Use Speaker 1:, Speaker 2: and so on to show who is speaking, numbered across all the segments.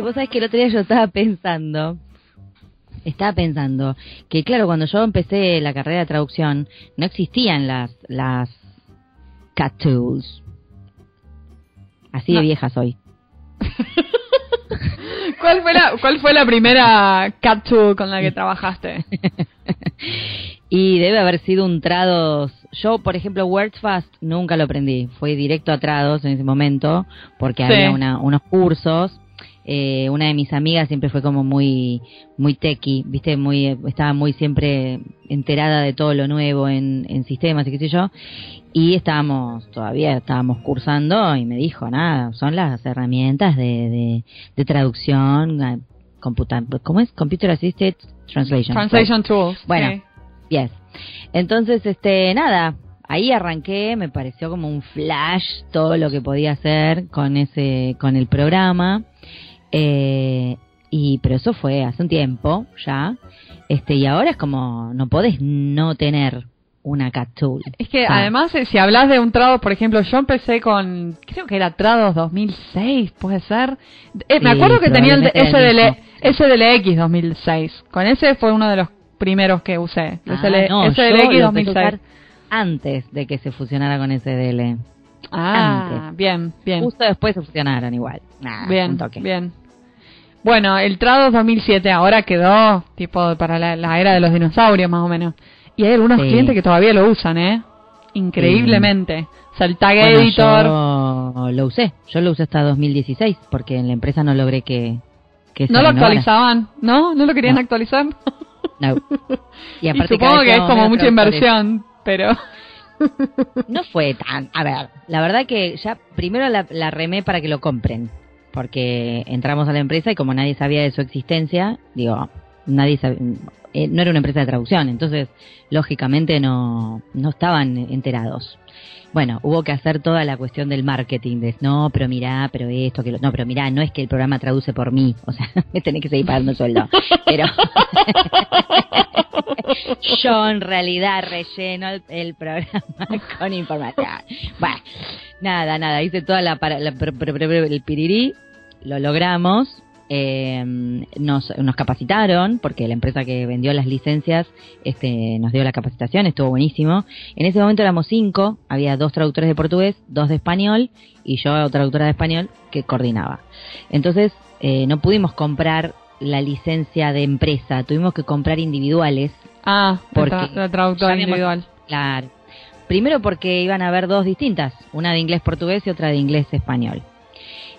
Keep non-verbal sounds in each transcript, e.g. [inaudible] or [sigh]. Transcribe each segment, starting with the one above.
Speaker 1: Vos sabés que el otro día yo estaba pensando, estaba pensando que claro, cuando yo empecé la carrera de traducción, no existían las, las cat tools. Así de vieja soy. [laughs]
Speaker 2: ¿Cuál fue la, cuál fue la primera cat tool con la que trabajaste? [laughs]
Speaker 1: Y debe haber sido un Trados. Yo, por ejemplo, WordFast nunca lo aprendí. Fui directo a Trados en ese momento porque
Speaker 2: Sí.
Speaker 1: había una- unos cursos. Eh, una de mis amigas siempre fue como muy muy techie, viste, muy estaba muy siempre enterada de todo lo nuevo en, en sistemas y qué sé yo. Y estábamos todavía estábamos cursando y me dijo nada, son las herramientas de, de, de traducción, eh, computa- ¿cómo es? Computer Assisted Translation.
Speaker 2: Translation tools.
Speaker 1: Bueno. Yes. Entonces, este, nada, ahí arranqué, me pareció como un flash todo lo que podía hacer con ese, con el programa. Eh, y, pero eso fue hace un tiempo ya. Este, y ahora es como, no podés no tener una tool.
Speaker 2: Es que además, eh, si hablas de un Trados, por ejemplo, yo empecé con, creo que era Trados 2006, puede ser. Eh, me acuerdo que tenía el SDL. SDLX 2006. Con ese fue uno de los primeros que usé.
Speaker 1: Ah,
Speaker 2: SL,
Speaker 1: no,
Speaker 2: SDLX
Speaker 1: lo empecé a
Speaker 2: 2006.
Speaker 1: usar antes de que se fusionara con SDL.
Speaker 2: Ah,
Speaker 1: antes.
Speaker 2: bien, bien.
Speaker 1: Justo después se fusionaron igual. Nah,
Speaker 2: Bien, bien. Bueno, el Trados 2007 ahora quedó tipo para la, la era de los dinosaurios más o menos. Y hay algunos
Speaker 1: Sí.
Speaker 2: clientes que todavía lo usan, ¿eh? Increíblemente. O sea, el Tag
Speaker 1: Bueno,
Speaker 2: Editor.
Speaker 1: yo lo usé, yo lo usé hasta 2016 porque en la empresa no logré que, que
Speaker 2: ¿No lo actualizaban? ¿No? ¿No lo querían
Speaker 1: No.
Speaker 2: actualizar?
Speaker 1: No. Y [laughs]
Speaker 2: Y
Speaker 1: aparte
Speaker 2: supongo
Speaker 1: cada vez
Speaker 2: que es como mucha inversión, pero...
Speaker 1: No fue tan, a ver, la verdad que ya primero la, la remé para que lo compren, porque entramos a la empresa y como nadie sabía de su existencia, digo, nadie sab- eh, no era una empresa de traducción, entonces lógicamente no, no estaban enterados. Bueno, hubo que hacer toda la cuestión del marketing, de no, pero mirá, pero esto, que lo, no, pero mirá, no es que el programa traduce por mí, o sea, [laughs] me tenés que seguir pagando el sueldo, pero [laughs] yo en realidad relleno el, programa [laughs] con información. Bueno, nada, nada, hice toda la, para, la el pirirí, lo logramos, eh, nos, nos capacitaron, porque la empresa que vendió las licencias este, nos dio la capacitación, estuvo buenísimo. En ese momento éramos cinco, había dos traductores de portugués, dos de español y yo traductora de español que coordinaba. Entonces eh, no pudimos comprar la licencia de empresa, tuvimos que comprar individuales
Speaker 2: Ah,
Speaker 1: Porque
Speaker 2: la, tra- la traductora individual.
Speaker 1: Claro. Primero porque iban a haber dos distintas, una de inglés-portugués y otra de inglés-español.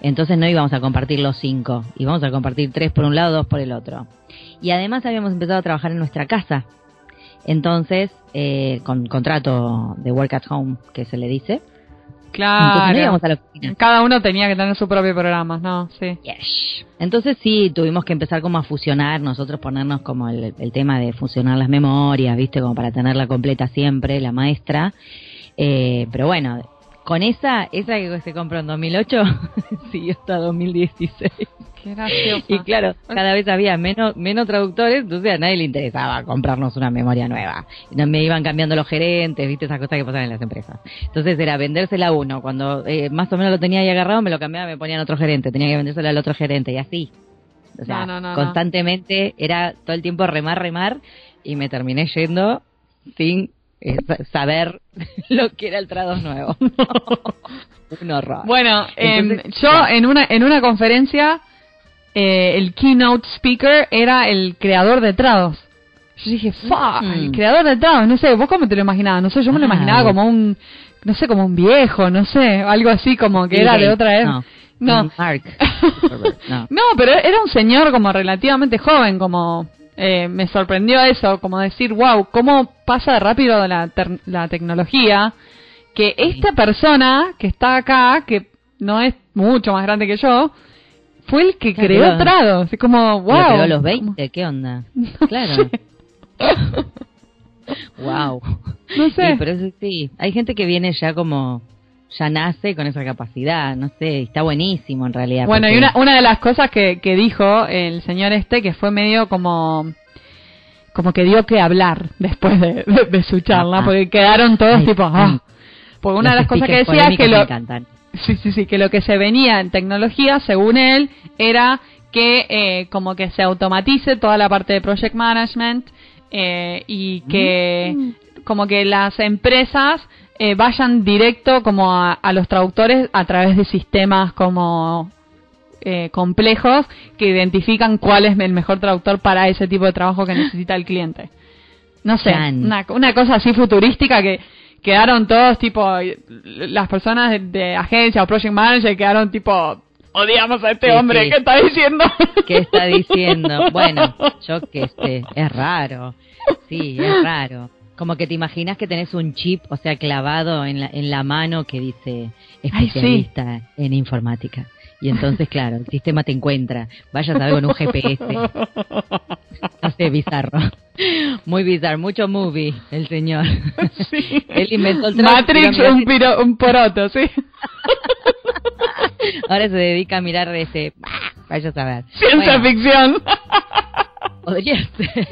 Speaker 1: Entonces no íbamos a compartir los cinco, íbamos a compartir tres por un lado, dos por el otro. Y además habíamos empezado a trabajar en nuestra casa. Entonces, eh, con contrato de work at home, que se le dice. No
Speaker 2: Claro.
Speaker 1: íbamos a la oficina.
Speaker 2: Cada uno tenía que tener su propio programa, ¿no? Sí.
Speaker 1: Yes. Entonces sí, tuvimos que empezar como a fusionar, nosotros ponernos como el, el tema de fusionar las memorias, ¿viste? Como para tenerla completa siempre, la maestra. Eh, pero bueno, con esa, esa que se compró en 2008, [laughs] siguió hasta 2016.
Speaker 2: Qué gracioso.
Speaker 1: Y claro, cada vez había menos menos traductores, entonces a nadie le interesaba comprarnos una memoria nueva. No me iban cambiando los gerentes, viste esas cosas que pasan en las empresas. Entonces era vendérsela a uno, cuando eh, más o menos lo tenía ahí agarrado, me lo cambiaba, me ponían otro gerente, tenía que vendérsela al otro gerente y así. O sea,
Speaker 2: No, no, no, no.
Speaker 1: constantemente era todo el tiempo remar, remar y me terminé yendo sin eh, sa- saber [laughs] lo que era el trados nuevo. [laughs] Un horror.
Speaker 2: Bueno, em,
Speaker 1: Entonces,
Speaker 2: yo
Speaker 1: ya.
Speaker 2: en una en una conferencia eh, el keynote speaker era el creador de Trados. Yo dije, "Fa,
Speaker 1: Mm.
Speaker 2: el creador de Trados, no sé, vos cómo te lo imaginabas, no sé, yo me lo
Speaker 1: Ah,
Speaker 2: imaginaba como un no sé, como un viejo, no sé, algo así como que era de otra vez.
Speaker 1: No.
Speaker 2: No.
Speaker 1: Mark [laughs] Zuckerberg, no.
Speaker 2: No, pero era un señor como relativamente joven, como eh, me sorprendió eso, como decir, wow, cómo pasa de rápido la, ter- la tecnología, que esta persona que está acá, que no es mucho más grande que yo, fue el que creó
Speaker 1: pero-
Speaker 2: Trados, es como, wow.
Speaker 1: Lo a los 20, ¿qué onda? [laughs] Claro. wow. [laughs]
Speaker 2: No sé.
Speaker 1: Sí, pero sí, hay gente que viene ya como ya nace con esa capacidad, no sé, está buenísimo en realidad.
Speaker 2: Bueno, y una, una de las cosas que, que dijo el señor este, que fue medio como como que dio que hablar después de, de- de su charla,
Speaker 1: Ah, ah.
Speaker 2: porque quedaron todos
Speaker 1: Ay,
Speaker 2: tipo, ah. Porque una de las cosas que decía es que lo, sí, sí, sí, que lo que se venía en tecnología, según él, era que eh, como que se automatice toda la parte de project management eh, y que
Speaker 1: Mm.
Speaker 2: como que las empresas eh, vayan directo como a, a los traductores a través de sistemas como eh, complejos que identifican cuál es el mejor traductor para ese tipo de trabajo que necesita el cliente. No sé, una, una cosa así futurística que quedaron todos tipo, las personas de, de agencia o project manager quedaron tipo, odiamos a este
Speaker 1: Sí,
Speaker 2: hombre,
Speaker 1: sí.
Speaker 2: ¿qué está diciendo? [laughs]
Speaker 1: ¿Qué está diciendo? Bueno, yo que sé, es raro. Sí, es raro. Como que te imaginas que tenés un chip, o sea, clavado en la, en la mano que dice
Speaker 2: Ay, sí.
Speaker 1: especialista en informática. Y entonces, [laughs] claro, el sistema te encuentra. Vayas a ver con un GPS. Sé, [laughs] bizarro. Muy bizarro, mucho movie, el señor. [laughs]
Speaker 2: Sí.
Speaker 1: Él inventó el.
Speaker 2: Matrix, un, piro- un poroto, sí.
Speaker 1: Ahora se dedica a mirar ese. Vayas a ver.
Speaker 2: Ciencia
Speaker 1: Bueno,
Speaker 2: ficción.
Speaker 1: Podría [laughs] ser.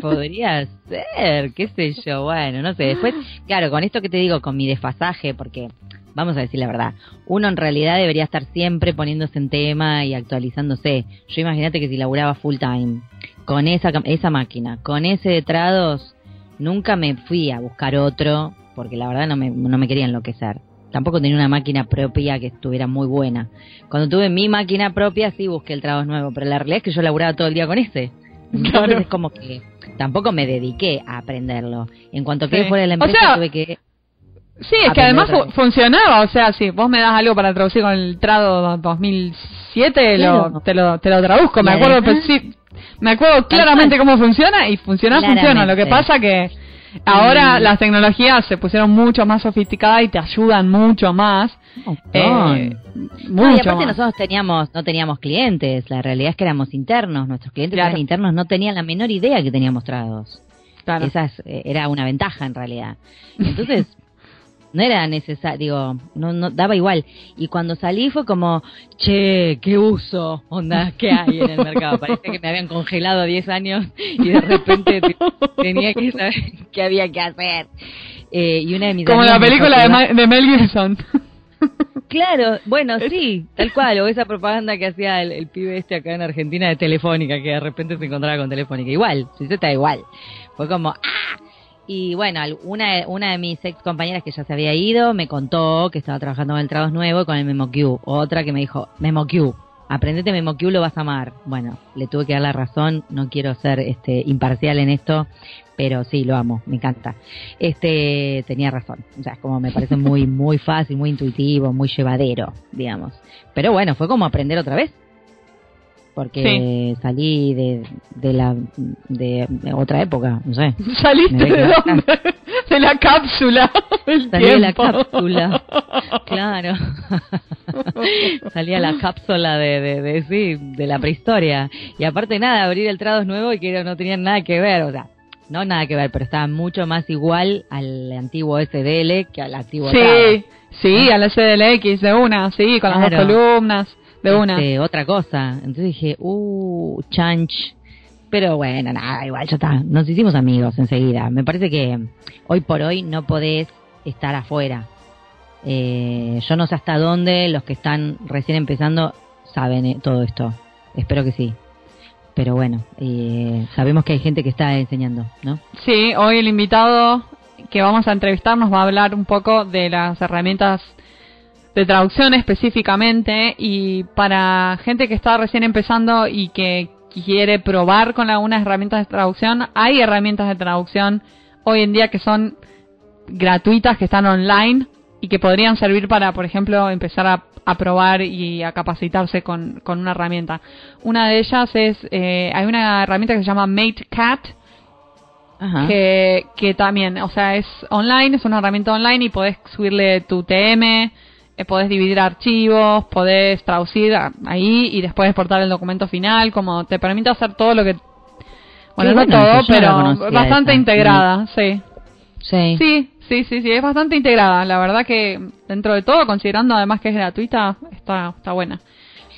Speaker 1: Podría ser, qué sé yo. Bueno, no sé. Después, claro, con esto que te digo, con mi desfasaje, porque vamos a decir la verdad, uno en realidad debería estar siempre poniéndose en tema y actualizándose. Yo imagínate que si laburaba full time con esa, esa máquina, con ese de trados, nunca me fui a buscar otro, porque la verdad no me, no me quería enloquecer. Tampoco tenía una máquina propia que estuviera muy buena. Cuando tuve mi máquina propia sí busqué el trabajo nuevo, pero la realidad es que yo laburaba todo el día con ese. Entonces
Speaker 2: Claro.
Speaker 1: es como que tampoco me dediqué a aprenderlo. En cuanto que
Speaker 2: Sí.
Speaker 1: fuera de la
Speaker 2: O
Speaker 1: empresa
Speaker 2: sea,
Speaker 1: tuve que...
Speaker 2: Sí, es que además fu- funcionaba, o sea, si vos me das algo para traducir con el Trado 2007,
Speaker 1: Claro.
Speaker 2: lo, te, lo, te lo traduzco, me acuerdo, sí, me acuerdo claramente cómo funciona y funciona, funciona. Lo que
Speaker 1: Claramente.
Speaker 2: pasa que ahora
Speaker 1: Y-
Speaker 2: las tecnologías se pusieron mucho más sofisticadas y te ayudan mucho más.
Speaker 1: Montón.
Speaker 2: eh,
Speaker 1: No, y aparte
Speaker 2: más.
Speaker 1: nosotros teníamos, no teníamos clientes, la realidad es que éramos internos, nuestros clientes
Speaker 2: Claro.
Speaker 1: eran internos, no tenían la menor idea que teníamos trados.
Speaker 2: Claro.
Speaker 1: Esa es- eh, era una ventaja en realidad. [laughs] Entonces, no era necesario, digo, no, no daba igual. Y cuando salí fue como, che, qué uso, onda, ¿qué hay en el mercado? Parece que me habían congelado 10 años y de repente te- tenía que saber qué había que hacer. Eh, y una de mis
Speaker 2: Como la película de,
Speaker 1: iba-
Speaker 2: Ma- de Mel Gibson. [laughs]
Speaker 1: Claro, bueno, sí, tal cual, o esa propaganda que hacía el, el pibe este acá en Argentina de Telefónica, que de repente se encontraba con Telefónica. Igual, si está igual. Fue como, ¡ah! Y bueno, una, una de mis ex compañeras que ya se había ido me contó que estaba trabajando con el Trados Nuevo y con el MemoQ. Otra que me dijo, MemoQ, aprendete MemoQ, lo vas a amar. Bueno, le tuve que dar la razón, no quiero ser este imparcial en esto, pero sí, lo amo, me encanta. Este, tenía razón. O sea, como me parece muy, [laughs] muy fácil, muy intuitivo, muy llevadero, digamos. Pero bueno, fue como aprender otra vez. Porque salí de, de la, de otra época, no sé. [laughs]
Speaker 2: Saliste de dónde? [laughs] De la cápsula. [laughs] del
Speaker 1: Salí de la cápsula. Claro. Salía la cápsula de, de, de, sí, de la prehistoria. Y aparte nada, abrir el Trados nuevo y que no tenían nada que ver, o sea, no nada que ver, pero estaba mucho más igual al antiguo SDL que al antiguo.
Speaker 2: Sí, sí, a la CDLX de una, sí, con las dos columnas de una.
Speaker 1: Este, otra cosa. Entonces dije, uh, chanch. Pero bueno, nada, igual ya está. Nos hicimos amigos enseguida. Me parece que hoy por hoy no podés estar afuera. Eh, yo no sé hasta dónde los que están recién empezando saben eh, todo esto. Espero que sí. Pero bueno, eh, sabemos que hay gente que está enseñando, ¿no?
Speaker 2: Sí, hoy el invitado que vamos a entrevistar nos va a hablar un poco de las herramientas de traducción específicamente y para gente que está recién empezando y que quiere probar con algunas herramientas de traducción, hay herramientas de traducción hoy en día que son gratuitas, que están online y que podrían servir para, por ejemplo, empezar a, a probar y a capacitarse con, con una herramienta. Una de ellas es, eh, hay una herramienta que se llama MateCat,
Speaker 1: Ajá.
Speaker 2: que, que también, o sea, es online, es una herramienta online y podés subirle tu TM, eh, podés dividir archivos, podés traducir a- ahí y después exportar el documento final, como te permite hacer todo lo que... Bueno, no
Speaker 1: bueno
Speaker 2: todo, pero bastante
Speaker 1: esa.
Speaker 2: integrada, sí.
Speaker 1: Sí.
Speaker 2: Sí, sí, sí, sí, es bastante integrada. La verdad que dentro de todo, considerando además que es gratuita, está, está buena.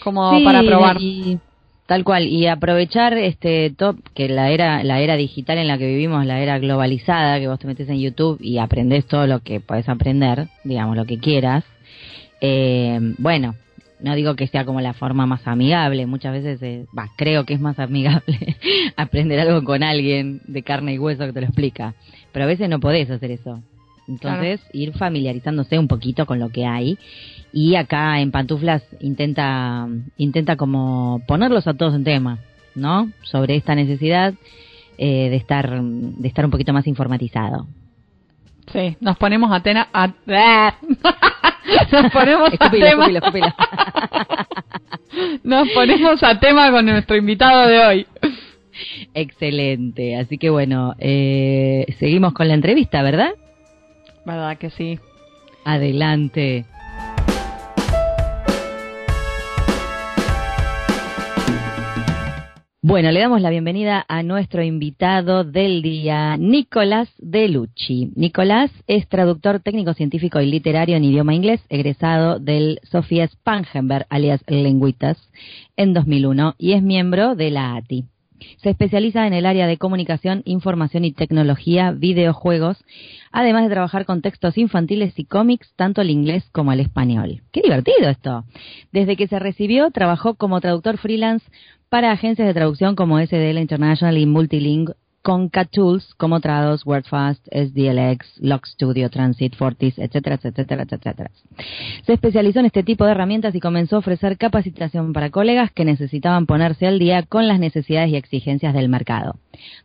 Speaker 2: Como
Speaker 1: Sí,
Speaker 2: para probar.
Speaker 1: y- tal cual y aprovechar este top que la era la era digital en la que vivimos la era globalizada que vos te metes en YouTube y aprendés todo lo que podés aprender digamos lo que quieras eh, bueno no digo que sea como la forma más amigable, muchas veces, eh, creo que es más amigable [laughs] aprender algo con alguien de carne y hueso que te lo explica, pero a veces no podés hacer eso. Entonces, ir familiarizándose un poquito con lo que hay y acá en Pantuflas intenta intenta como ponerlos a todos en tema, ¿no? Sobre esta necesidad eh, de estar de estar un poquito más informatizado.
Speaker 2: Sí, nos ponemos a tena [laughs] a... nos ponemos a tema [laughs] nos ponemos a tema con nuestro invitado de hoy.
Speaker 1: Excelente, así que bueno, eh, seguimos con la entrevista, ¿verdad?
Speaker 2: ¿Verdad que sí?
Speaker 1: Adelante. Bueno, le damos la bienvenida a nuestro invitado del día, Nicolás Delucci. Nicolás es traductor técnico científico y literario en idioma inglés, egresado del Sofía Spangenberg, alias Lenguitas, en 2001 y es miembro de la ATI. Se especializa en el área de comunicación, información y tecnología, videojuegos, además de trabajar con textos infantiles y cómics, tanto el inglés como el español. ¡Qué divertido esto! Desde que se recibió, trabajó como traductor freelance para agencias de traducción como SDL International y Multilingue con Tools como Trados, WordFast, SDLX, Log Studio, Transit, Fortis, etcétera, etcétera, etcétera. Se especializó en este tipo de herramientas y comenzó a ofrecer capacitación para colegas que necesitaban ponerse al día con las necesidades y exigencias del mercado.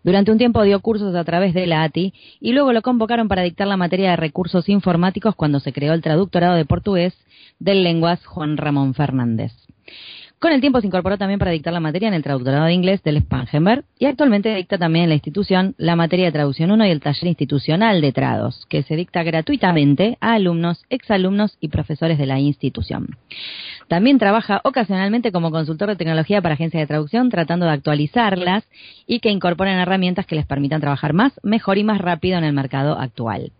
Speaker 1: Durante un tiempo dio cursos a través de la ATI y luego lo convocaron para dictar la materia de recursos informáticos cuando se creó el traductorado de portugués del lenguas Juan Ramón Fernández. Con el tiempo se incorporó también para dictar la materia en el traductorado de inglés del Spangenberg y actualmente dicta también en la institución la materia de traducción 1 y el taller institucional de trados, que se dicta gratuitamente a alumnos, exalumnos y profesores de la institución. También trabaja ocasionalmente como consultor de tecnología para agencias de traducción, tratando de actualizarlas y que incorporen herramientas que les permitan trabajar más, mejor y más rápido en el mercado actual.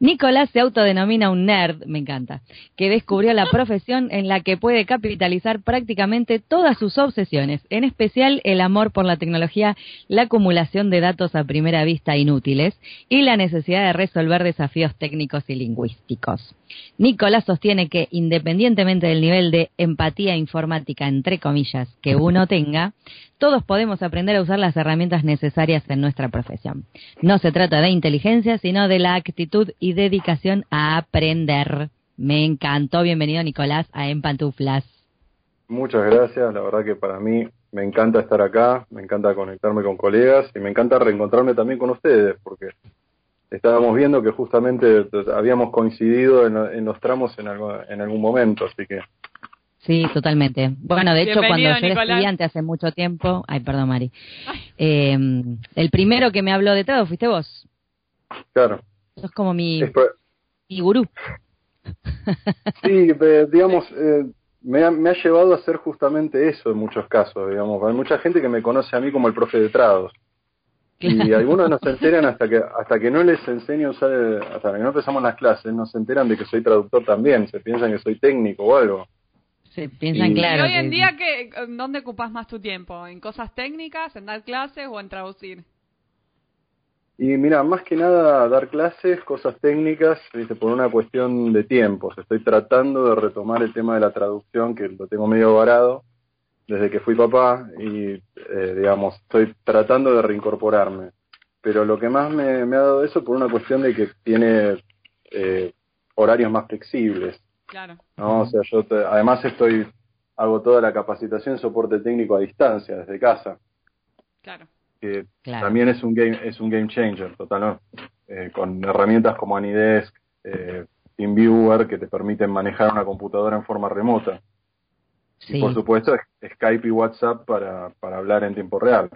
Speaker 1: Nicolás se autodenomina un nerd, me encanta, que descubrió la profesión en la que puede capitalizar prácticamente todas sus obsesiones, en especial el amor por la tecnología, la acumulación de datos a primera vista inútiles y la necesidad de resolver desafíos técnicos y lingüísticos. Nicolás sostiene que, independientemente del nivel de empatía informática, entre comillas, que uno tenga, todos podemos aprender a usar las herramientas necesarias en nuestra profesión. No se trata de inteligencia, sino de la actitud y dedicación a aprender. Me encantó. Bienvenido, Nicolás, a En Pantuflas.
Speaker 3: Muchas gracias. La verdad que para mí me encanta estar acá, me encanta conectarme con colegas y me encanta reencontrarme también con ustedes, porque estábamos viendo que justamente habíamos coincidido en, los tramos en, en algún momento, así que
Speaker 1: Sí, totalmente. Bueno, de hecho, cuando yo era estudiante hace mucho tiempo, ay, perdón, Mari, eh, el primero que me habló de todo fuiste vos.
Speaker 3: Claro.
Speaker 1: Sos como mi, mi gurú.
Speaker 3: Sí, digamos, eh, me, ha, me ha llevado a hacer justamente eso en muchos casos, digamos. Hay mucha gente que me conoce a mí como el profe de trados. Y algunos no se [laughs] enteran hasta que hasta que no les enseño a usar, hasta que no empezamos las clases, no se enteran de que soy traductor también, se piensan que soy técnico o algo.
Speaker 1: Se piensan claro.
Speaker 2: ¿Y hoy en día qué, dónde ocupas más tu tiempo? ¿En cosas técnicas, en dar clases o en traducir?
Speaker 3: Y mira, más que nada dar clases, cosas técnicas, por una cuestión de tiempos. Estoy tratando de retomar el tema de la traducción, que lo tengo medio varado desde que fui papá y, eh, digamos, estoy tratando de reincorporarme. Pero lo que más me, ha dado eso por una cuestión de que tiene eh, horarios más flexibles.
Speaker 2: Claro.
Speaker 3: ¿no? O sea, yo además estoy, hago toda la capacitación, soporte técnico a distancia, desde casa.
Speaker 2: Claro.
Speaker 3: Que también es un game, es un game changer, total, ¿no? Eh, con herramientas como Anidesk, eh, TeamViewer, que te permiten manejar una computadora en forma remota. Y por supuesto, Skype y WhatsApp para, para hablar en tiempo real.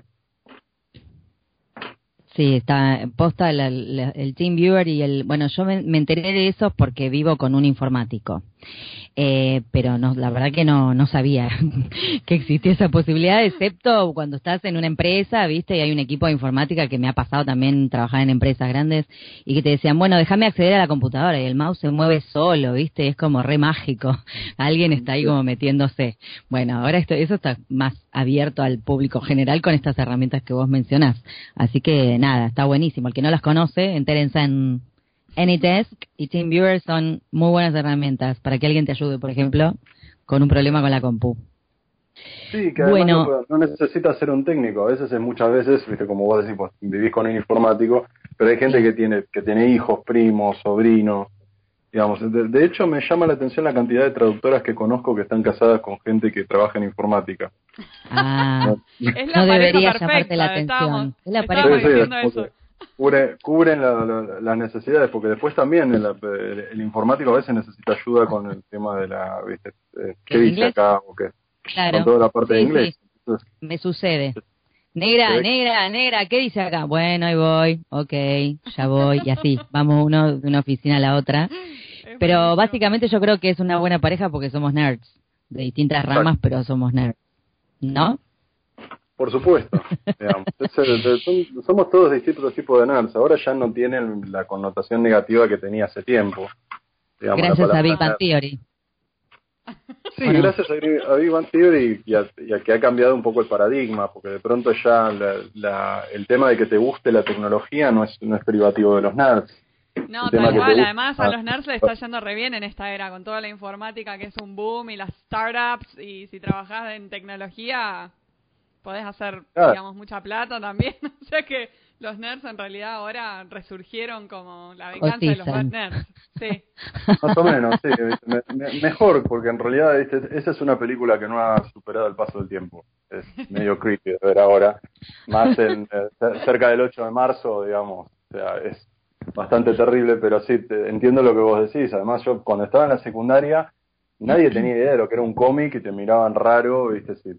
Speaker 1: Sí, está posta el, el, TeamViewer y el... Bueno, yo me, me, enteré de eso porque vivo con un informático. Eh, pero no, la verdad que no, no sabía [laughs] que existía esa posibilidad, excepto cuando estás en una empresa, viste, y hay un equipo de informática que me ha pasado también trabajar en empresas grandes y que te decían, bueno, déjame acceder a la computadora y el mouse se mueve solo, viste, es como re mágico. [laughs] Alguien está ahí como metiéndose. Bueno, ahora esto, eso está más abierto al público general con estas herramientas que vos mencionás. Así que nada, está buenísimo. El que no las conoce, entérense en AnyDesk y TeamViewer son muy buenas herramientas para que alguien te ayude, por ejemplo, con un problema con la compu.
Speaker 3: Sí, que además no, necesita ser un técnico. A veces es muchas veces, viste, como vos decís, pues, vivís con un informático, pero hay gente que tiene que tiene hijos, primos, sobrinos. Digamos, de, hecho me llama la atención la cantidad de traductoras que conozco que están casadas con gente que trabaja en informática.
Speaker 1: Ah, [laughs] no, debería llamarte la atención. Es la
Speaker 3: pareja cubren las necesidades, porque después también el, informático a veces necesita ayuda con el tema de la, ¿viste? Eh, ¿Qué dice acá? O qué,
Speaker 1: claro.
Speaker 3: Con toda la parte de inglés.
Speaker 1: Me sucede. Negra, negra, negra, ¿qué dice acá? Bueno, ahí voy, ok, ya voy, y así, vamos uno de una oficina a la otra. Pero básicamente yo creo que es una buena pareja porque somos nerds, de distintas ramas, pero somos nerds, ¿no?
Speaker 3: Por supuesto. [laughs] somos todos distintos tipos de nerds. Ahora ya no tienen la connotación negativa que tenía hace tiempo.
Speaker 1: gracias a Big Bang Theory.
Speaker 3: Sí, gracias a, Big Bang Theory y a, que ha cambiado un poco el paradigma, porque de pronto ya el tema de que te guste la tecnología no es, no es privativo de los nerds.
Speaker 2: No, tal cual. Además, a los nerds les está yendo re bien en esta era, con toda la informática que es un boom y las startups. Y si trabajas en tecnología, podés hacer, digamos, mucha plata también. [laughs] o sea que los nerds en realidad ahora resurgieron como la venganza de los nerds. Sí. [laughs]
Speaker 3: Más o menos, sí. mejor, porque en realidad esa es una película que no ha superado el paso del tiempo. Es medio creepy de ver ahora. Más en, eh, cerca del 8 de marzo, digamos. O sea, es bastante terrible, pero sí, entiendo lo que vos decís. Además, yo cuando estaba en la secundaria nadie tenía idea de lo que era un cómic y te miraban raro, viste, si,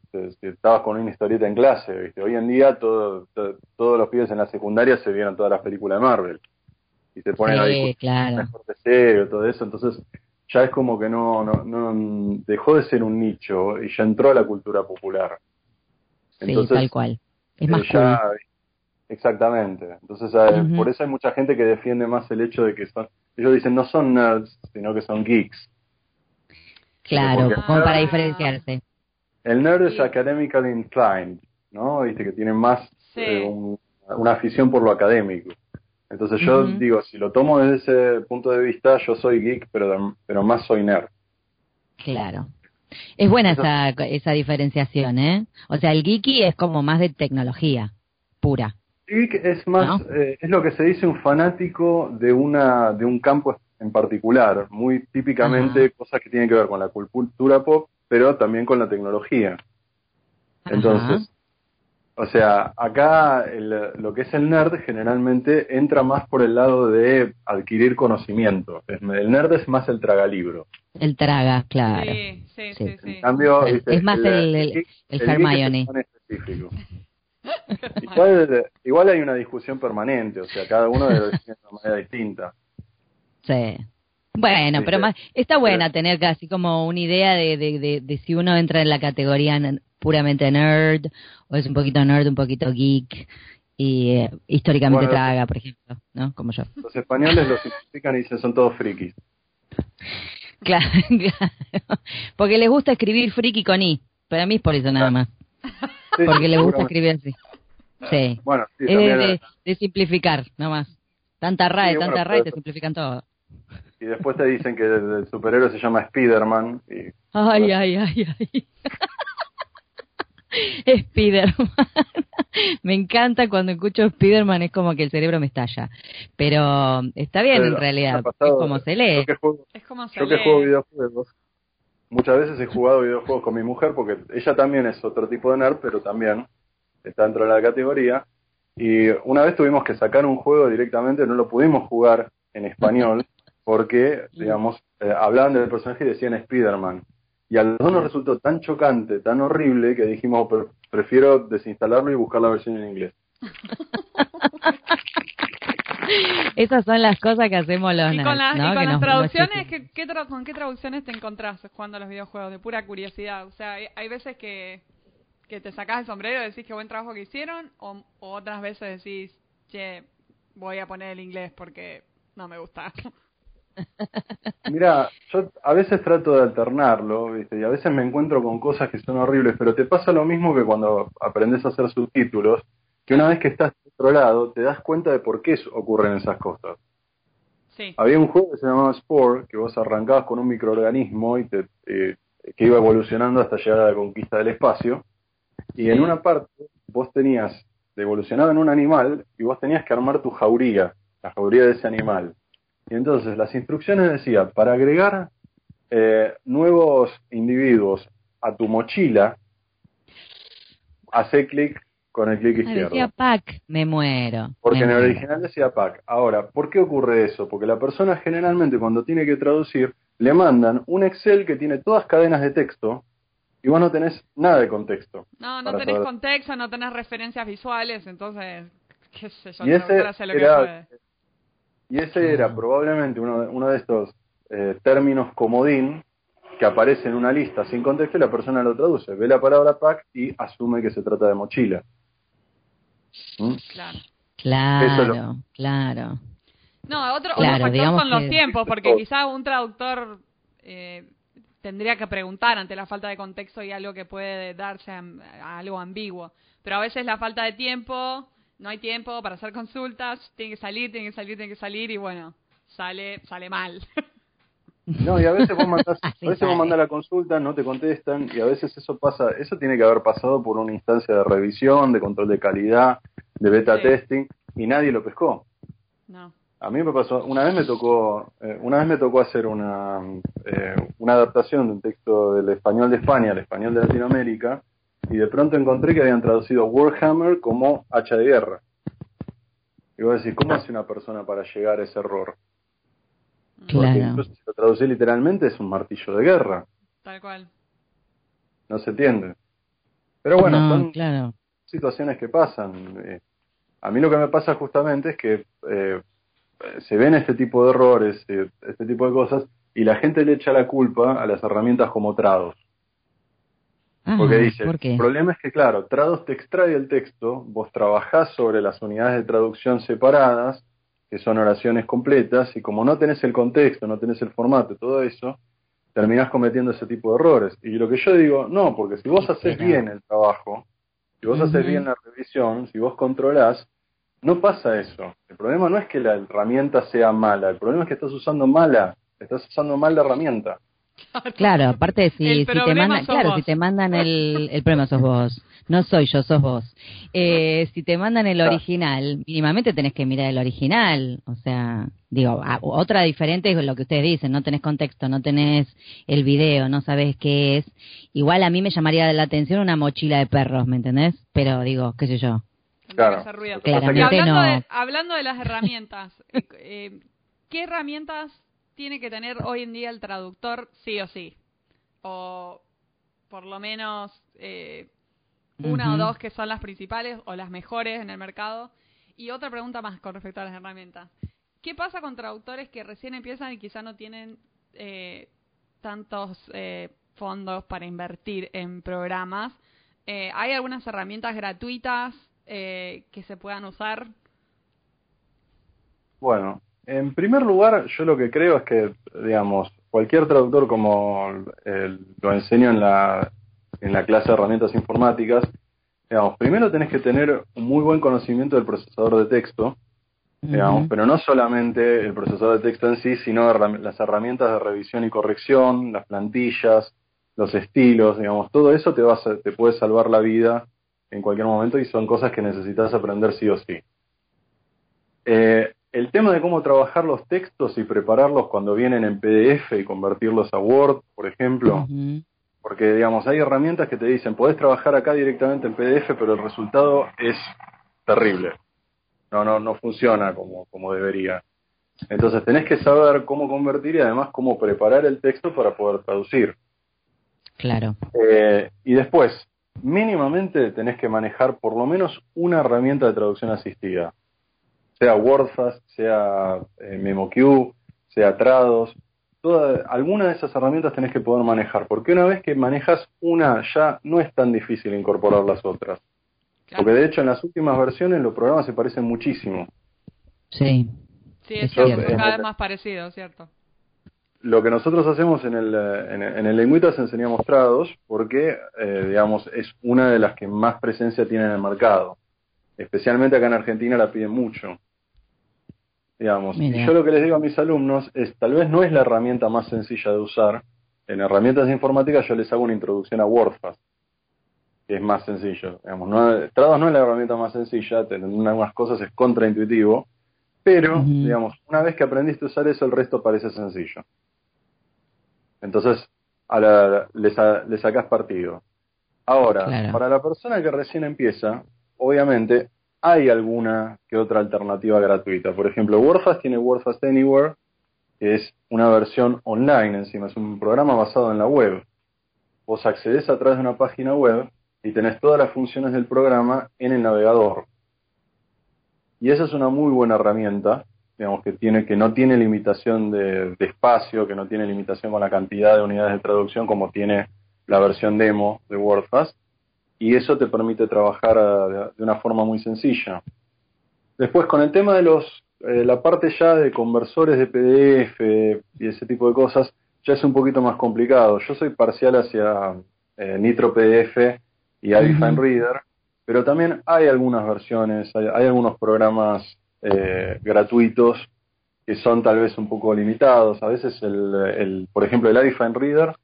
Speaker 3: estabas con una historieta en clase, viste. Hoy en día todo, todos los pibes en la secundaria se vieron todas las películas de Marvel y se ponen
Speaker 1: ahí claro.
Speaker 3: mejor de serio, todo eso, entonces ya es como que no, no, no dejó de ser un nicho y ya entró a la cultura popular.
Speaker 1: Entonces, sí, tal cual. Es más eh,
Speaker 3: Exactamente. Entonces, por eso hay mucha gente que defiende más el hecho de que son, ellos dicen no son nerds, sino que son geeks.
Speaker 1: Claro, como para diferenciarse.
Speaker 3: El nerd es academically inclined, ¿no? Viste que tiene más eh, una afición por lo académico. Entonces yo digo, si lo tomo desde ese punto de vista, yo soy geek, pero, pero más soy nerd.
Speaker 1: Claro. Es buena esa, esa diferenciación, ¿eh? O sea, el geeky es como más de tecnología pura.
Speaker 3: Geek es más, eh, es lo que se dice un fanático de una de un campo en particular, muy típicamente cosas que tienen que ver con la cultura pop, pero también con la tecnología. Entonces, o sea, acá lo que es el nerd generalmente entra más por el lado de adquirir conocimiento. El nerd es más el tragalibro.
Speaker 1: El traga, claro.
Speaker 2: Sí, sí, sí.
Speaker 3: En cambio,
Speaker 1: es, más el, el, Hermione.
Speaker 3: igual, igual hay una discusión permanente, o sea, cada uno debe [laughs] decir de una manera distinta.
Speaker 1: Sí. Bueno, pero más, está buena tener casi como una idea de, de, de, si uno entra en la categoría puramente nerd o es un poquito nerd, un poquito geek y eh, históricamente traga, por ejemplo, ¿no? Como yo.
Speaker 3: Los españoles lo simplifican y dicen son todos frikis. [laughs]
Speaker 1: Claro, claro. Porque les gusta escribir friki con i. Para mí es por eso nada más. Porque les gusta escribir así. Sí.
Speaker 3: Bueno, sí,
Speaker 1: es de, de, simplificar, nada más. Tanta RAE, tanta RAE, te simplifican todo.
Speaker 3: Y después te dicen que el, superhéroe se llama Spiderman. Y,
Speaker 1: ay, ay, ay, ay. [laughs] Spiderman. me encanta cuando escucho Spiderman, es como que el cerebro me estalla. Pero está bien en realidad, es como se lee.
Speaker 3: Yo que es como se yo que juego videojuegos, muchas veces he jugado videojuegos con mi mujer porque ella también es otro tipo de nerd, pero también está dentro de la categoría. Y una vez tuvimos que sacar un juego directamente, no lo pudimos jugar en español [laughs] porque, digamos, eh, hablaban del personaje y decían Spider-Man. Y a los dos nos resultó tan chocante, tan horrible, que dijimos, prefiero desinstalarlo y buscar la versión en inglés. [laughs]
Speaker 2: Esas son las cosas que hacemos los ¿Y con, las traducciones, ¿con qué traducciones te encontrás jugando a los videojuegos? De pura curiosidad. O sea, hay, veces que, que te sacás el sombrero y decís qué buen trabajo que hicieron, o, o otras veces decís, che, voy a poner el inglés porque no me gusta. [laughs]
Speaker 3: Mira, yo a veces trato de alternarlo, ¿viste? y a veces me encuentro con cosas que son horribles, pero te pasa lo mismo que cuando aprendes a hacer subtítulos, que una vez que estás de otro lado, te das cuenta de por qué ocurren esas cosas.
Speaker 2: Sí.
Speaker 3: Había un juego que se llamaba Spore, que vos arrancabas con un microorganismo y te, que iba evolucionando hasta llegar a la conquista del espacio. Y en una parte vos tenías, evolucionado en un animal y vos tenías que armar tu jauría, la jauría de ese animal. Y entonces las instrucciones decían, para agregar eh, nuevos individuos a tu mochila, hace clic con el clic izquierdo.
Speaker 1: Decía pack, me muero.
Speaker 3: Porque
Speaker 1: me
Speaker 3: en el
Speaker 1: muero.
Speaker 3: original decía pack. Ahora, ¿por qué ocurre eso? Porque la persona generalmente cuando tiene que traducir, le mandan un Excel que tiene todas cadenas de texto y vos no tenés nada de contexto.
Speaker 2: No, no tenés
Speaker 3: saber.
Speaker 2: contexto, no tenés referencias visuales, entonces, qué sé yo,
Speaker 3: Y ese era-
Speaker 2: puede.
Speaker 3: Y ese era probablemente uno, de- uno de estos eh, términos comodín que aparece en una lista sin contexto y la persona lo traduce. Ve la palabra pack y asume que se trata de mochila. ¿Mm?
Speaker 2: Claro.
Speaker 1: Claro, claro.
Speaker 2: No, otro,
Speaker 1: Claro,
Speaker 2: otro factor son los
Speaker 1: que-
Speaker 2: tiempos, porque quizá un traductor eh, tendría que preguntar ante la falta de contexto y algo que puede darse a, a algo ambiguo. Pero a veces la falta de tiempo, no hay tiempo para hacer consultas, tiene que salir, tiene que salir, tiene que salir y bueno, sale sale mal. [laughs]
Speaker 3: No, y a veces vos mandás, [laughs] a veces vos mandás la consulta, no te contestan, y a veces eso pasa, eso tiene que haber pasado por una instancia de revisión, de control de calidad, de beta
Speaker 2: Sí.
Speaker 3: testing, y nadie lo pescó.
Speaker 2: no.
Speaker 3: A mí me pasó, una vez me tocó, eh, una vez me tocó hacer una, eh, una adaptación de un texto del español de España al español de Latinoamérica, y de pronto encontré que habían traducido Warhammer como hacha de guerra. Y vos decís, ¿cómo hace una persona para llegar a ese error? Porque
Speaker 1: Claro.
Speaker 3: incluso si lo traducí literalmente es un martillo de guerra,
Speaker 2: Tal cual.
Speaker 3: no se entiende. Pero bueno,
Speaker 1: No,
Speaker 3: son
Speaker 1: claro.
Speaker 3: situaciones que pasan. Eh, a mí lo que me pasa justamente es que eh, se ven este tipo de errores, eh, este tipo de cosas, y la gente le echa la culpa a las herramientas como Trados. Porque dice, el problema es que, claro, Trados te extrae el texto, vos trabajás sobre las unidades de traducción separadas, que son oraciones completas, y como no tenés el contexto, no tenés el formato, todo eso, terminás cometiendo ese tipo de errores. Y lo que yo digo, no, porque si vos haces bien el trabajo, si vos haces bien la revisión, si vos controlás, no pasa eso. El problema no es que la herramienta sea mala, el problema es que estás usando mala, estás usando mal la herramienta.
Speaker 1: Claro, aparte si, te mandan, claro,
Speaker 2: vos.
Speaker 1: si te mandan el, el problema sos vos, no soy yo, sos vos. Eh, si te mandan el original, mínimamente tenés que mirar el original, o sea, digo, a- otra diferente es lo que ustedes dicen, no tenés contexto, no tenés el video, no sabes qué es. Igual a mí me llamaría la atención una mochila de perros, ¿me entendés? Pero digo, qué sé yo.
Speaker 3: Claro.
Speaker 2: Y hablando,
Speaker 1: no.
Speaker 2: de, hablando de las herramientas, [laughs] eh, ¿qué herramientas tiene que tener hoy en día el traductor sí o sí? O por lo menos eh, una o dos que son las principales o las mejores en el mercado. Y otra pregunta más con respecto a las herramientas. ¿Qué pasa con traductores que recién empiezan y quizá no tienen eh, tantos eh, fondos para invertir en programas? Eh, ¿Hay algunas herramientas gratuitas eh, que se puedan usar?
Speaker 3: Bueno, en primer lugar, yo lo que creo es que, digamos, cualquier traductor, como lo enseño en la, en la clase de herramientas informáticas, digamos, primero tenés que tener un muy buen conocimiento del procesador de texto, digamos, pero no solamente el procesador de texto en sí, sino las herramientas de revisión y corrección, las plantillas, los estilos, digamos, todo eso te, va a, te puede salvar la vida en cualquier momento y son cosas que necesitas aprender sí o sí. Eh, el tema de cómo trabajar los textos y prepararlos cuando vienen en PDF y convertirlos a Word, por ejemplo, porque digamos hay herramientas que te dicen podés trabajar acá directamente en PDF, pero el resultado es terrible. No, no, no funciona como, como debería. Entonces tenés que saber cómo convertir y además cómo preparar el texto para poder traducir.
Speaker 1: Claro.
Speaker 3: Eh, y después, mínimamente tenés que manejar por lo menos una herramienta de traducción asistida. Sea WordFast, sea eh, MemoQ, sea Trados. Toda, alguna de esas herramientas tenés que poder manejar, porque una vez que manejas una ya no es tan difícil incorporar las otras.
Speaker 2: Claro.
Speaker 3: Porque de hecho en las últimas versiones los programas se parecen muchísimo.
Speaker 1: Sí.
Speaker 2: Sí, es cierto, cada vez más parecido, ¿cierto?
Speaker 3: Lo que nosotros hacemos en el, en, el- en el Lengüitas enseñamos Trados porque, eh, digamos, es una de las que más presencia tiene en el mercado. Especialmente acá en Argentina la piden mucho. Digamos,
Speaker 1: Mira.
Speaker 3: y yo lo que les digo a mis alumnos es, tal vez no es la herramienta más sencilla de usar, en herramientas informáticas yo les hago una introducción a WordFast, que es más sencillo. Digamos, no, Trados no es la herramienta más sencilla, en algunas cosas es contraintuitivo, pero, digamos, una vez que aprendiste a usar eso, el resto parece sencillo. Entonces, a la, le, le sacás partido. Ahora, para la persona que recién empieza, obviamente hay alguna que otra alternativa gratuita. Por ejemplo, WordFast tiene WordFast Anywhere, que es una versión online encima, es un programa basado en la web. Vos accedes a través de una página web y tenés todas las funciones del programa en el navegador. Y esa es una muy buena herramienta, digamos que tiene que no tiene limitación de, espacio, que no tiene limitación con la cantidad de unidades de traducción como tiene la versión demo de WordFast y eso te permite trabajar ah, de, una forma muy sencilla. Después con el tema de los eh, la parte ya de conversores de PDF y ese tipo de cosas ya es un poquito más complicado. Yo soy parcial hacia eh, Nitro PDF y Avifine Reader, pero también hay algunas versiones, hay, algunos programas eh, gratuitos que son tal vez un poco limitados. A veces, el, el, por ejemplo, el Avifine Reader,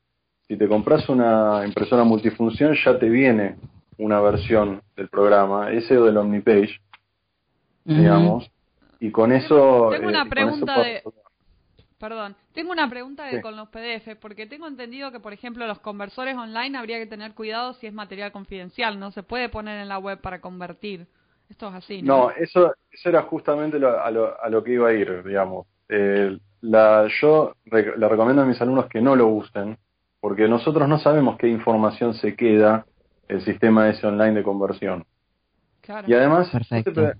Speaker 3: si te compras una impresora multifunción, ya te viene una versión del programa, ese o del Omnipage, digamos, y con eso...
Speaker 2: Tengo una pregunta de... Perdón, tengo una pregunta de, con los PDF, porque tengo entendido que, por ejemplo, los conversores online habría que tener cuidado si es material confidencial, no se puede poner en la web para convertir. Esto es así,
Speaker 3: ¿no? No, eso, eso era justamente a, lo, a lo que iba a ir, digamos. Eh, la, yo le recomiendo a mis alumnos que no lo usen, porque nosotros no sabemos qué información se queda el sistema ese online de conversión. Y además,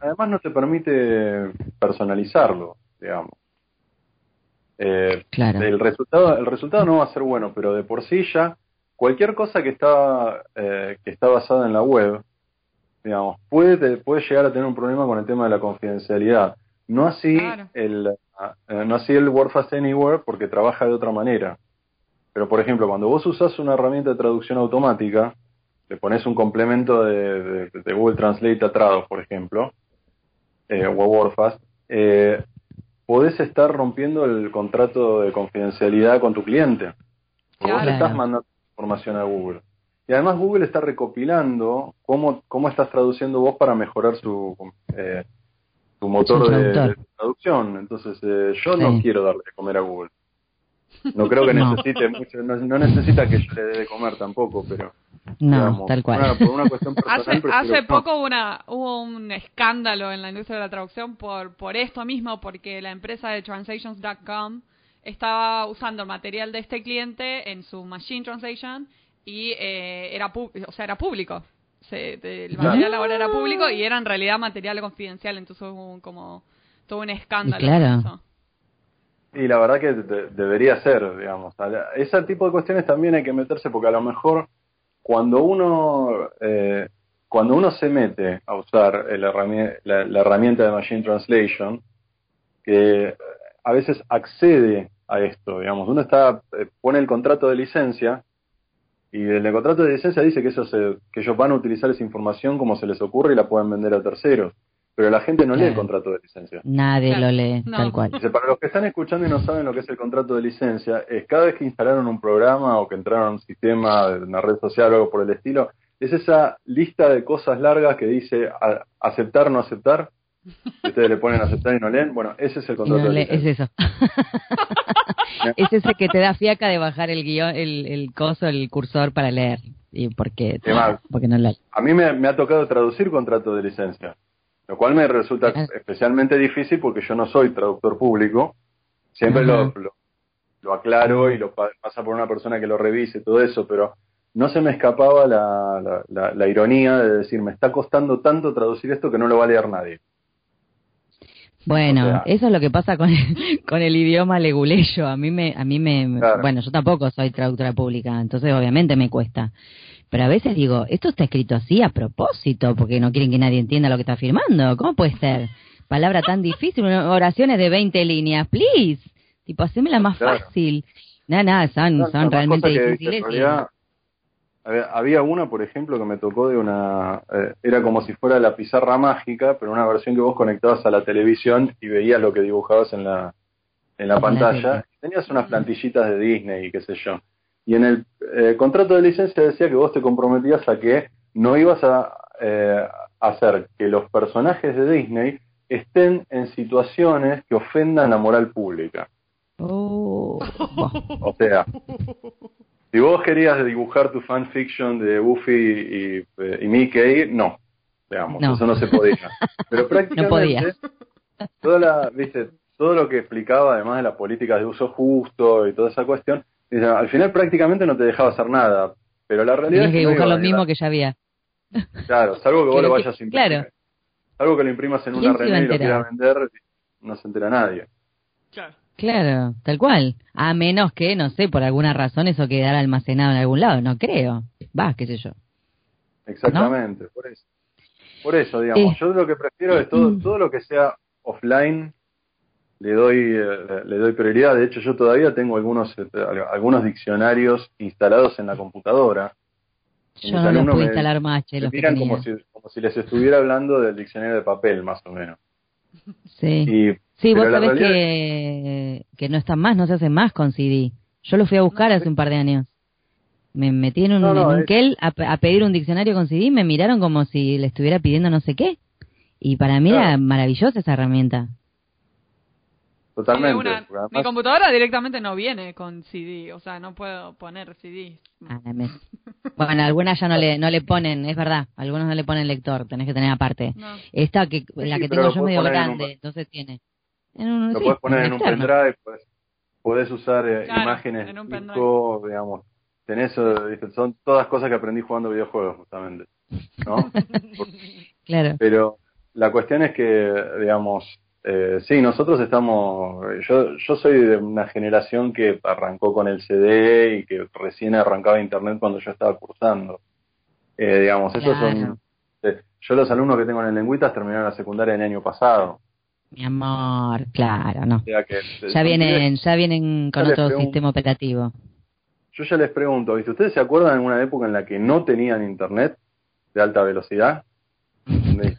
Speaker 3: además no te permite personalizarlo, digamos. Eh, el, resultado, el resultado no va a ser bueno, pero de por sí ya cualquier cosa que está, eh, que está basada en la web, digamos, puede, puede llegar a tener un problema con el tema de la confidencialidad. No así, el, eh, no así el WordFast Anywhere porque trabaja de otra manera. Pero, por ejemplo, cuando vos usas una herramienta de traducción automática, le pones un complemento de, Google Translate a Trados, por ejemplo, o WordFast, eh, podés estar rompiendo el contrato de confidencialidad con tu cliente. Porque vos le estás mandando información a Google. Y además Google está recopilando cómo, cómo estás traduciendo vos para mejorar su, eh, tu motor de, traducción. Entonces eh, yo no quiero darle de comer a Google. No creo que [laughs] necesite mucho, no, necesita que yo le dé de comer tampoco, pero...
Speaker 1: No, tal cual.
Speaker 3: por una cuestión
Speaker 2: hace, hace poco una, hubo un escándalo en la industria de la traducción por, por esto mismo, porque la empresa de translations.com estaba usando material de este cliente en su machine translation y eh, era, o sea, era público. el material ahora era público y era en realidad material confidencial, entonces hubo como todo un escándalo.
Speaker 1: Claro.
Speaker 3: Y la verdad que debería ser, digamos. Ese tipo de cuestiones también hay que meterse porque a lo mejor cuando uno eh, cuando uno se mete a usar la, herramienta de Machine Translation, que a veces accede a esto, digamos, uno está eh, pone el contrato de licencia y en el contrato de licencia dice que, eso que ellos van a utilizar esa información como se les ocurre y la pueden vender a terceros pero la gente no lee el contrato de licencia.
Speaker 1: Nadie lo lee, tal cual.
Speaker 3: para los que están escuchando y no saben lo que es el contrato de licencia, es cada vez que instalaron un programa o que entraron a un sistema, de una red social o algo por el estilo, es esa lista de cosas largas que dice aceptar, no aceptar. Ustedes le ponen aceptar y no leen. Bueno, ese es el contrato de licencia.
Speaker 1: Es eso. [laughs] es ese que te da fiaca de bajar el guion, el, el coso, el cursor para leer. Y porque, porque no lee.
Speaker 3: A mí me, me ha tocado traducir contrato de licencia lo cual me resulta especialmente difícil porque yo no soy traductor público, siempre lo, lo, aclaro y lo pasa por una persona que lo revise, todo eso, pero no se me escapaba la, la, ironía de decir, me está costando tanto traducir esto que no lo va a leer nadie.
Speaker 1: Bueno, eso es lo que pasa con el, con el idioma leguleyo. A mí me, a mí me, bueno, yo tampoco soy traductora pública, entonces obviamente me cuesta. Pero a veces digo, esto está escrito así a propósito, porque no quieren que nadie entienda lo que está firmando. ¿Cómo puede ser? Palabra tan difícil, oraciones de 20 líneas, please. Tipo, hacémela más fácil. Nada, nada, son, son realmente difíciles.
Speaker 3: había, una, por ejemplo, que me tocó de una... Eh, era como si fuera la pizarra mágica, pero una versión que vos conectabas a la televisión y veías lo que dibujabas en la, en la pantalla. Tenías unas plantillitas de Disney y qué sé yo. Y en el eh, contrato de licencia decía que vos te comprometías a que no ibas a eh, hacer que los personajes de Disney estén en situaciones que ofendan la moral pública.
Speaker 1: Oh, [laughs]
Speaker 3: O sea, si vos querías dibujar tu fanfiction de Buffy y, eh, y Mickey, no, digamos,
Speaker 1: No.
Speaker 3: eso no se podía. Pero [laughs] prácticamente, toda la, viste, todo lo que explicaba, además de las políticas de uso justo y toda esa cuestión, dice, al final prácticamente no te dejaba hacer nada. Pero la realidad
Speaker 1: Tenías
Speaker 3: es
Speaker 1: que
Speaker 3: que no
Speaker 1: dibujar
Speaker 3: iba
Speaker 1: lo mismo que ya había.
Speaker 3: Claro, salvo que vos lo vayas a imprimir.
Speaker 1: claro.
Speaker 3: Salvo que lo imprimas en
Speaker 1: ¿Quién
Speaker 3: una
Speaker 1: se iba a
Speaker 3: remera y lo quieras vender, no se entera nadie.
Speaker 2: Claro.
Speaker 1: Claro, tal cual. A menos que, no sé, por alguna razón eso quedara almacenado en algún lado. No creo. Va, qué sé yo.
Speaker 3: Exactamente, por eso. Por eso, digamos,
Speaker 1: Eh.
Speaker 3: yo lo que prefiero es todo, todo lo que sea offline, le doy, eh, le doy prioridad. De hecho, yo todavía tengo algunos, eh, algunos diccionarios instalados en la computadora.
Speaker 1: Yo
Speaker 3: mis
Speaker 1: no los pude
Speaker 3: me-
Speaker 1: instalar más, che, los que
Speaker 3: miran como si, como si les estuviera hablando del diccionario de papel, más o menos.
Speaker 1: Sí.
Speaker 3: Y,
Speaker 1: Sí, vos sabés
Speaker 3: realidad
Speaker 1: que, que no están más, no se hacen más con CD. Yo lo fui a buscar hace un par de años. Me metí en un,
Speaker 3: No, no,
Speaker 1: en un
Speaker 3: es-
Speaker 1: Kel a, a pedir un diccionario con CD y me miraron como si le estuviera pidiendo no sé qué. Y para mí era maravillosa esa herramienta.
Speaker 3: Totalmente.
Speaker 2: Una- mi computadora directamente no viene con CD, o sea, no puedo poner CD.
Speaker 1: Ah, me- Bueno, algunas ya no le, no le ponen, es verdad, algunos no le ponen lector, tenés que tener aparte.
Speaker 2: No.
Speaker 1: Esta que la
Speaker 3: sí,
Speaker 1: que tengo yo
Speaker 3: podés
Speaker 1: medio
Speaker 3: poner en un-
Speaker 1: grande, entonces tiene. En un,
Speaker 3: lo
Speaker 1: sí,
Speaker 3: puedes poner en un
Speaker 1: externo.
Speaker 3: pendrive, puedes, podés usar eh,
Speaker 2: Claro,
Speaker 3: imágenes
Speaker 2: en un
Speaker 3: disco, digamos. Tenés, eh, son todas cosas que aprendí jugando videojuegos, justamente. ¿No? [laughs]
Speaker 1: Claro.
Speaker 3: Pero la cuestión es que, digamos, eh, sí, nosotros estamos. Yo, yo soy de una generación que arrancó con el CD y que recién arrancaba Internet cuando yo estaba cursando. Eh, digamos, esos
Speaker 1: Claro.
Speaker 3: son. eh, yo, los alumnos que tengo en el Lengüitas terminaron la secundaria el año pasado.
Speaker 1: Mi amor, claro, no.
Speaker 3: O sea que,
Speaker 1: Ya
Speaker 3: son
Speaker 1: vienen, ya vienen con
Speaker 3: Ya
Speaker 1: otro sistema operativo.
Speaker 3: Yo ya les pregunto, ¿viste? ¿Ustedes se acuerdan en una época en la que no tenían internet de alta velocidad? Me dice,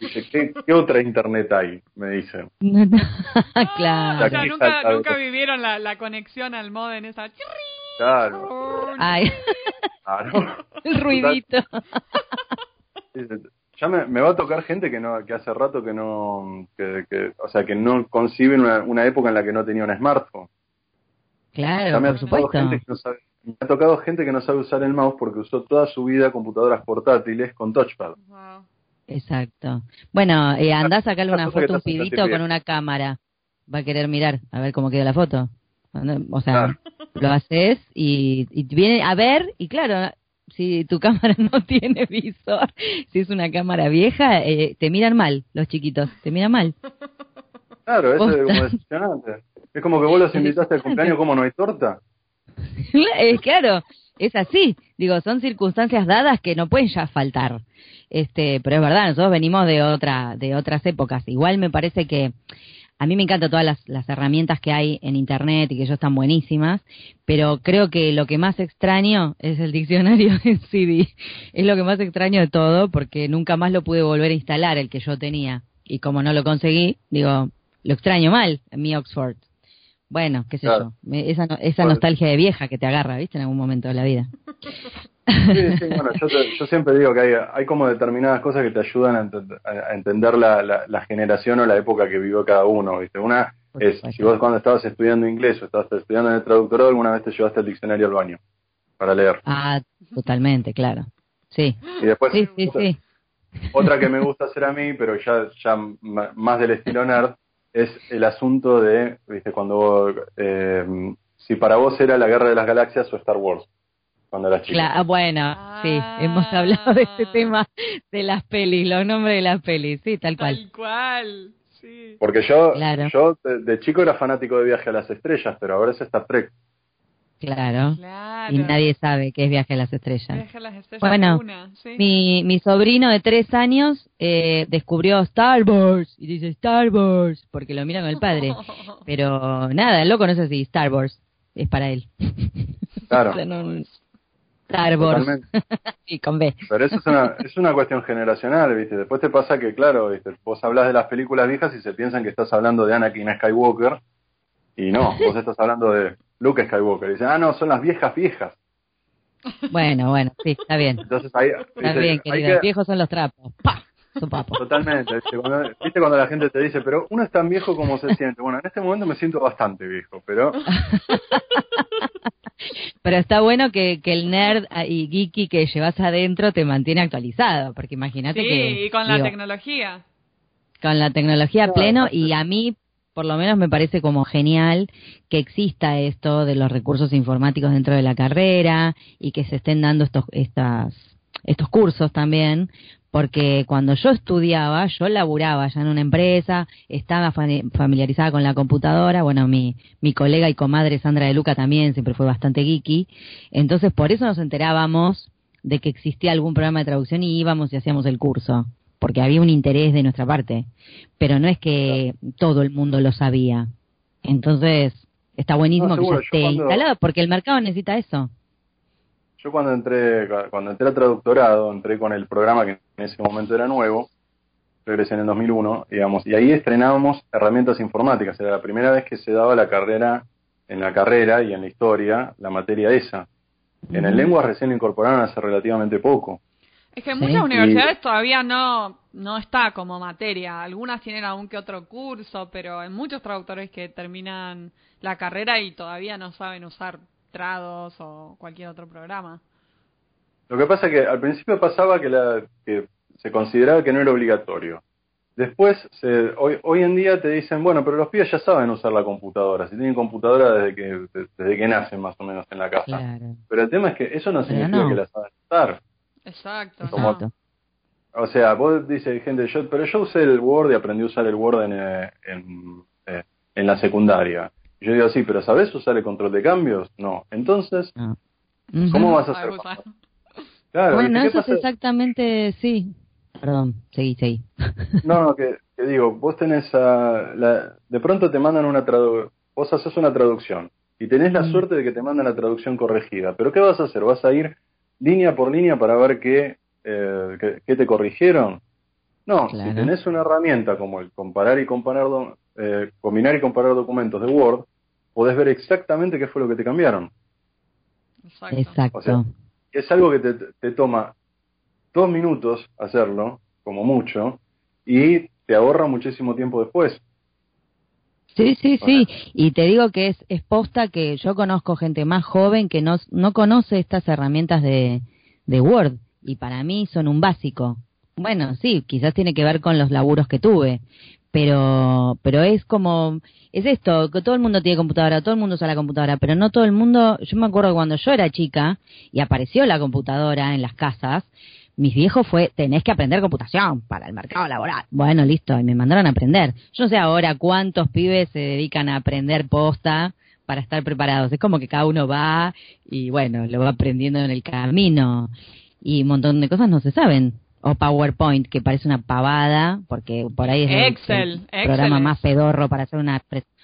Speaker 3: dice, ¿qué, qué otra internet hay? Me.
Speaker 1: No, [laughs] no.
Speaker 2: Ah,
Speaker 1: claro.
Speaker 2: o sea,
Speaker 3: Aquí
Speaker 2: nunca, vivieron la, la conexión al modem esa.
Speaker 3: Claro,
Speaker 1: Ay,
Speaker 3: claro. [laughs]
Speaker 1: el ruidito. [laughs]
Speaker 3: Dice, Ya me, me va a tocar gente que no que hace rato que no, que, que- o sea, que no conciben una, una época en la que no tenía un smartphone.
Speaker 1: Claro,
Speaker 3: Ya me ha,
Speaker 1: por supuesto.
Speaker 3: gente que no sabe, me ha tocado gente que no sabe usar el mouse porque usó toda su vida computadoras portátiles con touchpad.
Speaker 2: Wow.
Speaker 1: Exacto. Bueno, eh, andá a sacarle
Speaker 3: Una
Speaker 1: foto a un pibito con una cámara. Va a querer mirar, a ver cómo queda la foto. O sea,
Speaker 3: Claro.
Speaker 1: lo haces y, y viene a ver, y claro, si tu [laughs] cámara no tiene visor, si es una cámara vieja, eh, te miran mal, los chiquitos, te miran mal.
Speaker 3: Claro, eso es como decepcionante. Es como que vos los [laughs] invitaste al cumpleaños, ¿cómo no hay torta? [laughs]
Speaker 1: Eh, claro, es así. Digo, son circunstancias dadas que no pueden ya faltar. Este, pero es verdad, nosotros venimos de otra, de otras épocas. Igual me parece que a mí me encantan todas las, las herramientas que hay en internet y que ellos están buenísimas, pero creo que lo que más extraño es el diccionario [laughs] en CD. Es lo que más extraño de todo porque nunca más lo pude volver a instalar el que yo tenía. Y como no lo conseguí, digo, lo extraño mal mi Oxford. Bueno, qué sé
Speaker 3: Claro.
Speaker 1: yo. Esa, no- esa
Speaker 3: Bueno.
Speaker 1: nostalgia de vieja que te agarra, ¿viste? En algún momento de la vida.
Speaker 3: Sí, sí, bueno, yo, te- yo siempre digo que hay, hay como determinadas cosas que te ayudan a, ent- a- a entender la, la, la generación o la época que vivió cada uno, ¿viste? Una es, si vos cuando estabas estudiando inglés o estabas estudiando en el traductorado, alguna vez te llevaste el diccionario al baño para leer.
Speaker 1: Ah, totalmente, claro. Sí,
Speaker 3: Y después,
Speaker 1: sí, sí,
Speaker 3: otra,
Speaker 1: sí.
Speaker 3: otra que me gusta hacer a mí, pero ya, ya más del estilo nerd, es el asunto de, ¿viste? Cuando, eh, si para vos era la Guerra de las Galaxias o Star Wars, cuando eras chico.
Speaker 1: Ah, bueno, sí, hemos hablado de este
Speaker 2: Ah.
Speaker 1: tema de las pelis, los nombres de las pelis, sí, tal cual.
Speaker 2: Tal cual. Sí.
Speaker 3: Porque yo,
Speaker 1: Claro.
Speaker 3: yo de, de chico era fanático de Viaje a las Estrellas, pero ahora es Star Trek.
Speaker 1: Claro.
Speaker 2: Claro.
Speaker 1: Y nadie sabe qué es Viaje a las Estrellas.
Speaker 2: Viaje a las estrellas
Speaker 1: Bueno,
Speaker 2: una, sí.
Speaker 1: Mi, mi sobrino de tres años eh, descubrió Star Wars y dice Star Wars porque lo mira con el padre. [laughs] Pero nada, el loco no sé si Star Wars es para él.
Speaker 3: Claro,
Speaker 1: O sea, no- Star Wars. Sí, [laughs] con B.
Speaker 3: Pero eso es una, es una cuestión generacional, ¿viste? Después te pasa que, claro, ¿viste? Vos hablas de las películas viejas y se piensan que estás hablando de Anakin Skywalker. Y no, vos estás hablando de Luke Skywalker. Dice, ah, no, son las viejas viejas.
Speaker 1: Bueno, bueno, sí, está bien.
Speaker 3: Entonces ahí,
Speaker 1: Está
Speaker 3: dice,
Speaker 1: bien, querido.
Speaker 3: que-
Speaker 1: Los viejos son los trapos. ¡Pah! Su papo.
Speaker 3: Totalmente. ¿viste? Cuando, ¿viste cuando la gente te dice, pero uno es tan viejo como se siente? Bueno, en este momento me siento bastante viejo, pero [laughs]
Speaker 1: Pero está bueno que, que el nerd y geeky que llevas adentro te mantiene actualizado, porque imagínate
Speaker 2: Sí,
Speaker 1: que
Speaker 2: y con la tecnología.
Speaker 1: con la tecnología a pleno y a mí por lo menos me parece como genial que exista esto de los recursos informáticos dentro de la carrera y que se estén dando estos estas estos cursos también porque cuando yo estudiaba yo laburaba ya en una empresa estaba fa- familiarizada con la computadora bueno mi mi colega y comadre Sandra de Luca también siempre fue bastante geeky entonces por eso nos enterábamos de que existía algún programa de traducción y íbamos y hacíamos el curso porque había un interés de nuestra parte, pero no es que todo el mundo lo sabía. Entonces, está buenísimo
Speaker 3: No,
Speaker 1: que ya esté
Speaker 3: cuando-
Speaker 1: instalado, porque el mercado necesita eso.
Speaker 3: yo cuando entré, cuando entré a traductorado, entré con el programa que en ese momento era nuevo, regresé en el 2001, digamos, y ahí estrenábamos herramientas informáticas. Era la primera vez que se daba la carrera, en la carrera y en la historia, la materia esa. En el lengua recién lo incorporaron hace relativamente poco.
Speaker 2: Es que en
Speaker 1: Sí.
Speaker 2: muchas
Speaker 3: Y-
Speaker 2: universidades todavía no, no está como materia. Algunas tienen algún que otro curso, pero hay muchos traductores que terminan la carrera y todavía no saben usar Trados o cualquier otro programa.
Speaker 3: Lo que pasa es que al principio pasaba que, la, que se consideraba que no era obligatorio. Después, se, hoy, hoy en día te dicen, bueno, pero los pibes ya saben usar la computadora, si tienen computadora desde que, desde que nacen más o menos en la casa.
Speaker 1: Claro.
Speaker 3: Pero el tema es que eso no
Speaker 1: Pero
Speaker 3: significa
Speaker 1: no.
Speaker 3: que la saben usar.
Speaker 2: Exacto.
Speaker 3: Como-
Speaker 2: no.
Speaker 3: O sea, vos dices, gente, yo, pero yo usé el Word y aprendí a usar el Word en, eh, en, eh, en la secundaria. Y yo digo, sí, pero ¿sabés usar el control de cambios? No. Entonces,
Speaker 1: No. Ujú.
Speaker 3: ¿cómo vas a hacer? Claro,
Speaker 1: Bueno,
Speaker 3: ¿viste? ¿Qué
Speaker 1: eso es exactamente, sí. Perdón, seguí, seguí. [laughs]
Speaker 3: No, no, que, que digo, vos tenés a, la, de pronto te mandan una traducción, vos haces una traducción y tenés la
Speaker 1: Mm.
Speaker 3: suerte de que te mandan la traducción corregida, pero ¿qué vas a hacer? ¿Vas a ir línea por línea para ver qué, eh, qué, qué te corrigieron? No,
Speaker 1: Claro.
Speaker 3: si tenés una herramienta como el comparar y comparar, do- eh, combinar y comparar documentos de Word, podés ver exactamente qué fue lo que te cambiaron.
Speaker 2: Exacto.
Speaker 1: Exacto.
Speaker 3: O sea, Es algo que te, te toma dos minutos hacerlo, como mucho, y te ahorra muchísimo tiempo después.
Speaker 1: Sí, sí, sí. Y te digo que es, es posta que yo conozco gente más joven que no, no conoce estas herramientas de, de Word. Y para mí son un básico. Bueno, sí, quizás tiene que ver con los laburos que tuve. Pero, pero es como, es esto, que todo el mundo tiene computadora, todo el mundo usa la computadora, pero no todo el mundo, yo me acuerdo cuando yo era chica y apareció la computadora en las casas, mis viejos fue, tenés que aprender computación para el mercado laboral. Bueno, listo, y me mandaron a aprender. Yo no sé ahora cuántos pibes se dedican a aprender posta para estar preparados. Es como que cada uno va y bueno, lo va aprendiendo en el camino. Y un montón de cosas no se saben. O PowerPoint, que parece una pavada, porque por ahí es el-
Speaker 2: Excel,
Speaker 1: el,
Speaker 2: Excel
Speaker 1: programa más pedorro para hacer una...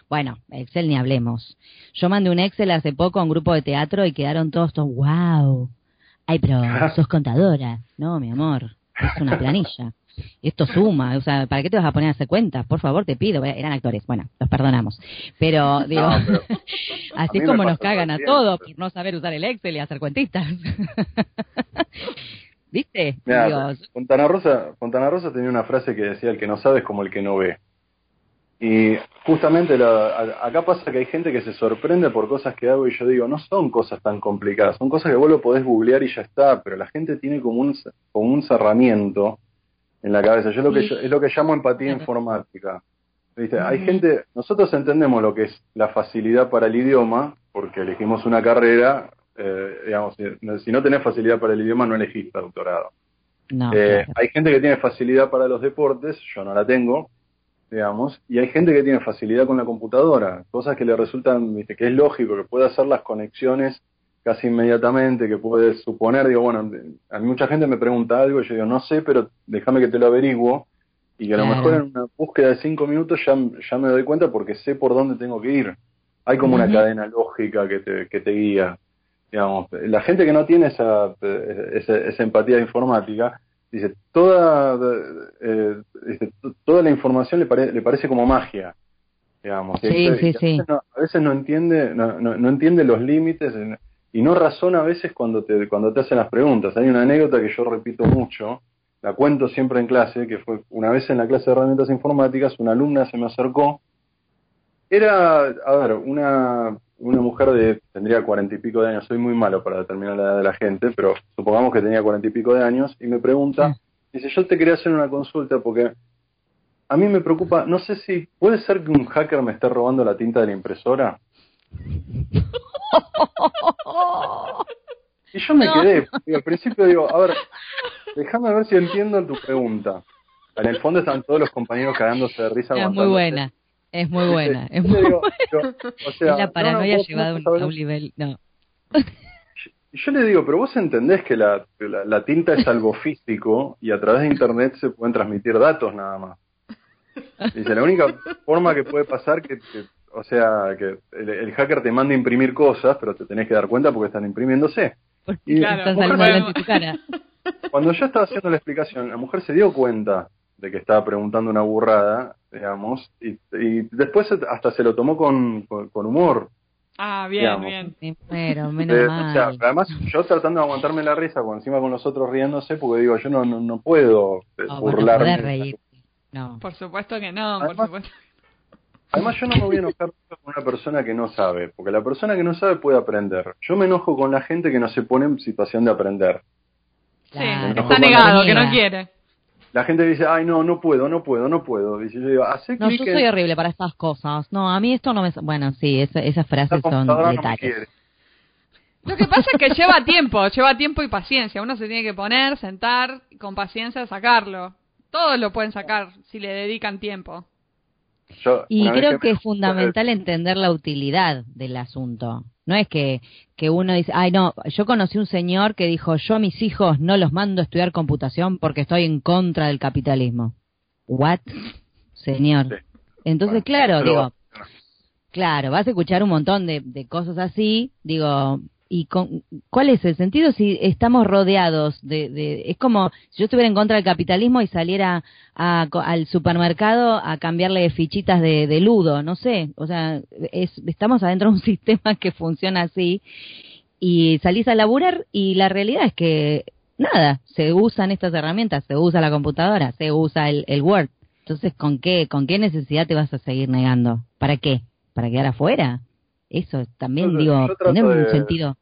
Speaker 1: Bueno, Excel ni hablemos. Yo mandé un Excel hace poco a un grupo de teatro y quedaron todos, todos, wow. Ay, pero [laughs] sos contadora. No, mi amor, es una planilla. Esto suma, o sea, ¿para qué te vas a poner a hacer cuentas? Por favor, te pido. Eran actores, bueno, los perdonamos. Pero, [laughs] digo,
Speaker 3: No, pero [laughs] a
Speaker 1: así como nos cagan a todos por no saber usar el Excel y hacer cuentitas. ¿Viste? Digo,
Speaker 3: Fontana Rosa, Fontana Rosa tenía una frase que decía el que no sabe es como el que no ve. Y justamente la- a- acá pasa que hay gente que se sorprende por cosas que hago y yo digo, no son cosas tan complicadas, son cosas que vos lo podés googlear y ya está, pero la gente tiene como un, como un cerramiento en la cabeza. Yo lo que es lo que llamo empatía
Speaker 1: Claro.
Speaker 3: informática. ¿Viste? Hay gente, nosotros entendemos lo que es la facilidad para el idioma, porque elegimos una carrera, eh, digamos, si, si no tenés facilidad para el idioma no elegís doctorado.
Speaker 1: no,
Speaker 3: Eh,
Speaker 1: claro.
Speaker 3: Hay gente que tiene facilidad para los deportes, yo no la tengo, digamos, y hay gente que tiene facilidad con la computadora, cosas que le resultan, viste, que es lógico, que puede hacer las conexiones casi inmediatamente, que puede suponer, digo, bueno, a mí mucha gente me pregunta algo y yo digo, no sé, pero déjame que te lo averiguo, y que a lo
Speaker 1: Claro.
Speaker 3: mejor en una búsqueda de cinco minutos ya, ya me doy cuenta porque sé por dónde tengo que ir. Hay como una cadena lógica que te, que te guía digamos, la gente que no tiene esa, esa, esa empatía informática, dice, toda, eh, dice, toda la información le, pare- le parece como magia. digamos.
Speaker 1: Sí,
Speaker 3: Y- y
Speaker 1: sí,
Speaker 3: a. Veces no, a veces no entiende, no, no, no entiende los límites y no razona a veces cuando te, cuando te hacen las preguntas. Hay una anécdota que yo repito mucho, la cuento siempre en clase, que fue una vez en la clase de herramientas informáticas, una alumna se me acercó, era, a ver, una, una mujer de, tendría cuarenta y pico de años, soy muy malo para determinar la edad de la gente, pero supongamos que tenía cuarenta y pico de años, y me pregunta, dice, yo te quería hacer una consulta porque a mí me preocupa, no sé si, ¿puede ser que un hacker me esté robando la tinta de la impresora? [laughs] Y yo me
Speaker 1: No.
Speaker 3: quedé, y al principio digo, a ver, déjame ver si entiendo tu pregunta. En el fondo están todos los compañeros cagándose de risa.
Speaker 1: Es muy buena. Es muy buena. Es [laughs] muy
Speaker 3: digo,
Speaker 1: buena.
Speaker 3: pero, o sea, [laughs]
Speaker 1: es la
Speaker 3: no,
Speaker 1: paranoia
Speaker 3: no, vos
Speaker 1: llevada a
Speaker 3: no
Speaker 1: un,
Speaker 3: sabés-
Speaker 1: a un nivel. No.
Speaker 3: Y yo le digo, pero vos entendés que la, que la, la tinta es algo físico y a través de Internet se pueden transmitir datos nada más. Dice, la única forma que puede pasar que, que- o sea, que el, el hacker te manda a imprimir cosas, pero te tenés que dar cuenta porque están imprimiéndose.
Speaker 1: Porque
Speaker 3: Y-
Speaker 2: Claro,
Speaker 1: estás
Speaker 2: mujer
Speaker 1: tu cara.
Speaker 3: Cuando yo estaba haciendo la explicación, la mujer se dio cuenta de que estaba preguntando una burrada, digamos, y, y después hasta se lo tomó con, con, con humor.
Speaker 2: Ah, bien,
Speaker 3: Digamos.
Speaker 2: bien.
Speaker 1: Muero, [laughs] menos
Speaker 3: Eh,
Speaker 1: mal.
Speaker 3: o sea, además yo tratando de aguantarme la risa, por encima con los otros riéndose, porque digo, yo no, no, no puedo eh,
Speaker 1: no
Speaker 3: burlarme.
Speaker 1: podés reír. No.
Speaker 2: Por supuesto que no, por
Speaker 3: Además-
Speaker 2: supuesto.
Speaker 3: Además yo no me voy a enojar [laughs] con una persona que no sabe, porque la persona que no sabe puede aprender. Yo me enojo con la gente que no se pone en situación de aprender.
Speaker 2: Sí, está negado, que no quiere.
Speaker 3: La gente dice, ay no, no puedo, no puedo, no puedo. Y yo digo, hace
Speaker 1: No,
Speaker 3: clic
Speaker 1: yo
Speaker 3: en-
Speaker 1: soy horrible para estas cosas. No, a mí esto no me... Bueno, sí, esa- esas frases son
Speaker 3: no
Speaker 1: letales.
Speaker 3: quiere.
Speaker 2: Lo que pasa es que lleva tiempo, lleva tiempo y paciencia. Uno se tiene que poner, sentar, y con paciencia sacarlo. Todos lo pueden sacar si le dedican tiempo.
Speaker 3: Yo,
Speaker 1: Y creo
Speaker 3: me-
Speaker 1: que es fundamental entender la utilidad del asunto. No es que, que uno dice, ay no, yo conocí un señor que dijo, yo a mis hijos no los mando a estudiar computación porque estoy en contra del capitalismo. ¿What? Señor.
Speaker 3: Sí.
Speaker 1: Entonces,
Speaker 3: Bueno,
Speaker 1: claro, digo, claro, vas a escuchar un montón de, de cosas así, digo, ¿y con, cuál es el sentido si estamos rodeados de, de, es como si yo estuviera en contra del capitalismo y saliera a, al supermercado a cambiarle fichitas de, de ludo, no sé, o sea, es, estamos adentro de un [laughs] sistema que funciona así y salís a laburar y la realidad es que nada, se usan estas herramientas, se usa la computadora, se usa el, el Word. Entonces, ¿con qué, ¿con qué necesidad te vas a seguir negando? ¿Para qué? ¿Para quedar afuera? Eso también,
Speaker 3: Yo-
Speaker 1: digo,
Speaker 3: yo
Speaker 1: un sentido.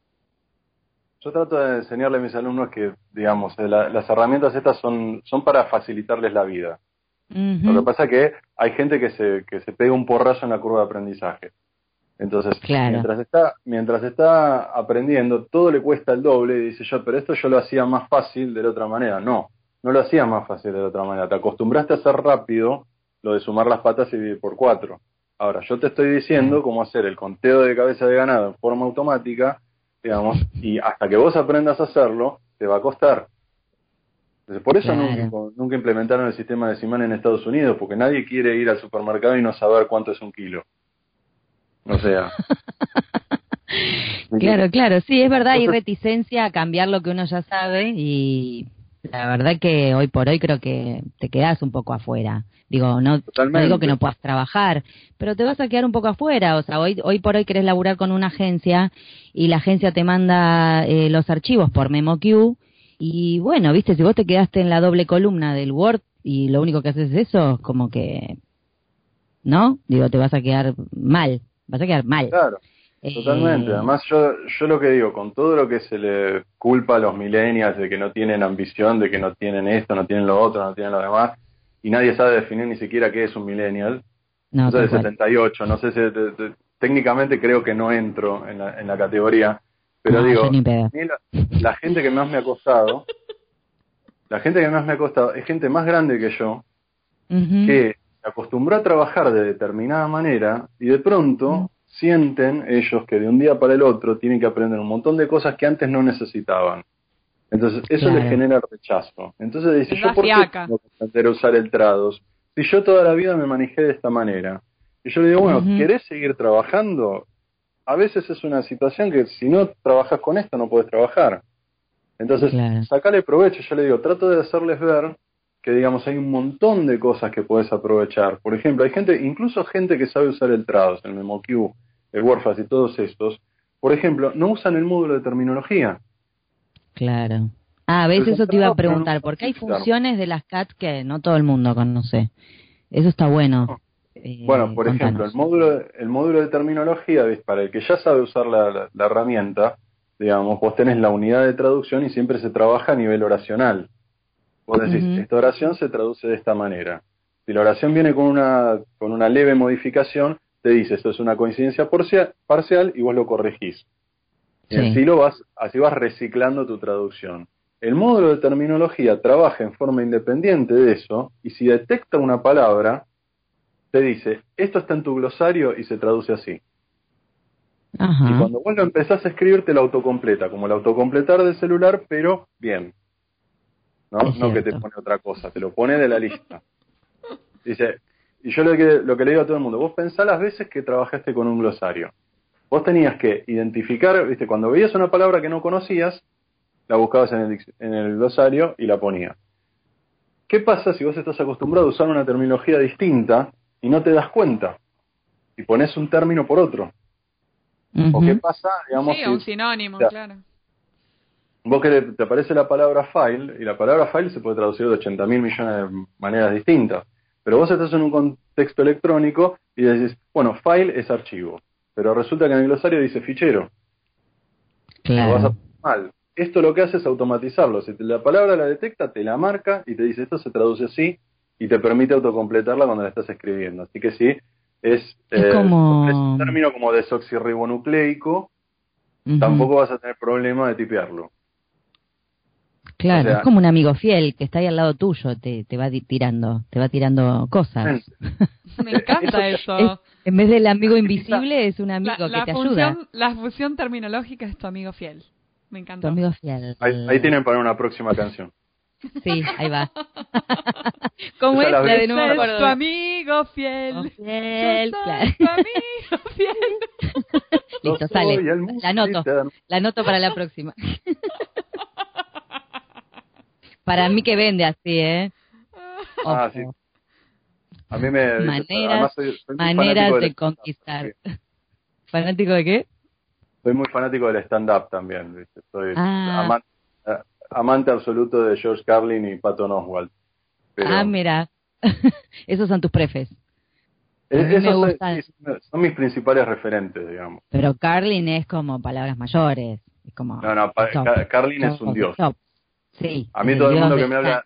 Speaker 3: Yo trato de enseñarle a mis alumnos que, digamos, eh, la- las herramientas estas son, son para facilitarles la vida. Lo que pasa es que hay gente que se, que se pega un porrazo en la curva de aprendizaje. Entonces,
Speaker 1: Claro.
Speaker 3: mientras está mientras está aprendiendo, todo le cuesta el doble y dice yo, pero esto yo lo hacía más fácil de la otra manera. No, no lo hacía más fácil de la otra manera. Te acostumbraste a hacer rápido lo de sumar las patas y dividir por cuatro. Ahora, yo te estoy diciendo cómo hacer el conteo de cabeza de ganado en forma automática, digamos, y hasta que vos aprendas a hacerlo, te va a costar. Entonces, por eso
Speaker 1: Claro.
Speaker 3: nunca, nunca implementaron el sistema decimal en Estados Unidos, porque nadie quiere ir al supermercado y no saber cuánto es un kilo. O sea. [laughs]
Speaker 1: Claro, claro, sí, es verdad, hay reticencia a cambiar lo que uno ya sabe y la verdad que hoy por hoy creo que te quedas un poco afuera. Digo, no, no digo que no puedas trabajar, pero te vas a quedar un poco afuera. O sea, hoy, hoy por hoy querés laburar con una agencia y la agencia te manda eh, los archivos por MemoQ y bueno, viste, si vos te quedaste en la doble columna del Word y lo único que haces es eso, como que, ¿no? Digo, te vas a quedar mal, vas a quedar mal.
Speaker 3: Claro, totalmente.
Speaker 1: Eh,
Speaker 3: Además, yo, yo lo que digo, con todo lo que se le culpa a los millennials de que no tienen ambición, de que no tienen esto, no tienen lo otro, no tienen lo demás, y nadie sabe definir ni siquiera qué es un millennial,
Speaker 1: no,
Speaker 3: yo soy de
Speaker 1: tal cual.
Speaker 3: 78, no sé si de- de- técnicamente creo que no entro en la, en la categoría, pero
Speaker 1: No,
Speaker 3: digo,
Speaker 1: ni
Speaker 3: la, la gente que más me ha costado, la gente que más me ha costado es gente más grande que yo, que se acostumbró a trabajar de determinada manera y de pronto sienten ellos que de un día para el otro tienen que aprender un montón de cosas que antes no necesitaban. Entonces, eso
Speaker 1: Claro.
Speaker 3: les genera rechazo. Entonces dice, ¿yo por qué
Speaker 2: fiaca.
Speaker 3: tengo que aprender a usar el trados? Si yo toda la vida me manejé de esta manera. Y yo le digo, bueno. ¿querés seguir trabajando? A veces es una situación que si no trabajas con esto no puedes trabajar. Entonces,
Speaker 1: Claro.
Speaker 3: sacale provecho. Yo le digo, trato de hacerles ver que digamos hay un montón de cosas que puedes aprovechar. Por ejemplo, hay gente, incluso gente que sabe usar el Trados, el MemoQ, el WordFast y todos estos, por ejemplo, no usan el módulo de terminología.
Speaker 1: Claro. Ah, a veces eso te iba a preguntar, porque hay funciones de las CAT que no todo el mundo conoce. Eso está bueno.
Speaker 3: Eh, bueno, por ejemplo, el módulo, el módulo de terminología, para el que ya sabe usar la, herramienta, digamos, vos tenés la unidad de traducción y siempre se trabaja a nivel oracional. Vos decís, esta oración se traduce de esta manera. Si la oración viene con una, con una leve modificación, te dice esto es una coincidencia parcial y vos lo corregís. Y así, lo vas, así vas reciclando tu traducción. El módulo de terminología trabaja en forma independiente de eso y si detecta una palabra, te dice, esto está en tu glosario y se traduce así. Y cuando vos lo empezás a escribir, te lo autocompleta, como el autocompletar del celular, pero bien. ¿No? no que te pone otra cosa, te lo pone de la lista. Dice, y yo lo que, lo que le digo a todo el mundo, vos pensá las veces que trabajaste con un glosario. Vos tenías que identificar, viste, cuando veías una palabra que no conocías, la buscabas en el, en el glosario y la ponías. ¿Qué pasa si vos estás acostumbrado a usar una terminología distinta y no te das cuenta? Y pones un término por otro. ¿O qué pasa, digamos?
Speaker 2: Sí, un sinónimo, claro.
Speaker 3: Vos que te aparece la palabra file, y la palabra file se puede traducir de 80 mil millones de maneras distintas. Pero vos estás en un contexto electrónico y decís, bueno, file es archivo, pero resulta que en el glosario dice fichero.
Speaker 1: Claro.
Speaker 3: vas a mal. Esto lo que hace es automatizarlo. Si la palabra la detecta, te la marca y te dice esto se traduce así y te permite autocompletarla cuando la estás escribiendo. Así que sí, es,
Speaker 1: eh,
Speaker 3: un término como desoxirribonucleico, tampoco vas a tener problema de tipearlo.
Speaker 1: Claro, es como un amigo fiel que está ahí al lado tuyo, te, te va tirando, te va tirando cosas. [laughs]
Speaker 2: Me encanta eso.
Speaker 1: en vez del amigo invisible, es un amigo que te ayuda.
Speaker 2: La fusión terminológica es tu amigo fiel. Me encanta.
Speaker 1: Tu amigo fiel.
Speaker 3: Ahí, tienen para una próxima canción.
Speaker 1: Sí, ahí va. [laughs] ¿Cómo es la, de nuevo?
Speaker 2: Tu amigo fiel.
Speaker 1: fiel, claro.
Speaker 2: Tu amigo [laughs] fiel.
Speaker 1: Listo, sale. La anoto. La anoto para la próxima. Para mí que vende así, ¿eh?
Speaker 3: Ah, sí. A mí me...
Speaker 1: Maneras, maneras de conquistar. ¿Fanático de qué?
Speaker 3: Soy muy fanático del stand-up también, ¿viste? Soy ah. eh, amante, absoluto de George Carlin y Patton Oswalt.
Speaker 1: Ah, mira. [laughs] Esos son tus prefes.
Speaker 3: Esos son, mis principales referentes, digamos.
Speaker 1: Pero Carlin es como palabras mayores. Es como,
Speaker 3: no, no, Carlin es un dios.
Speaker 1: Sí.
Speaker 3: A mí todo el mundo que me habla,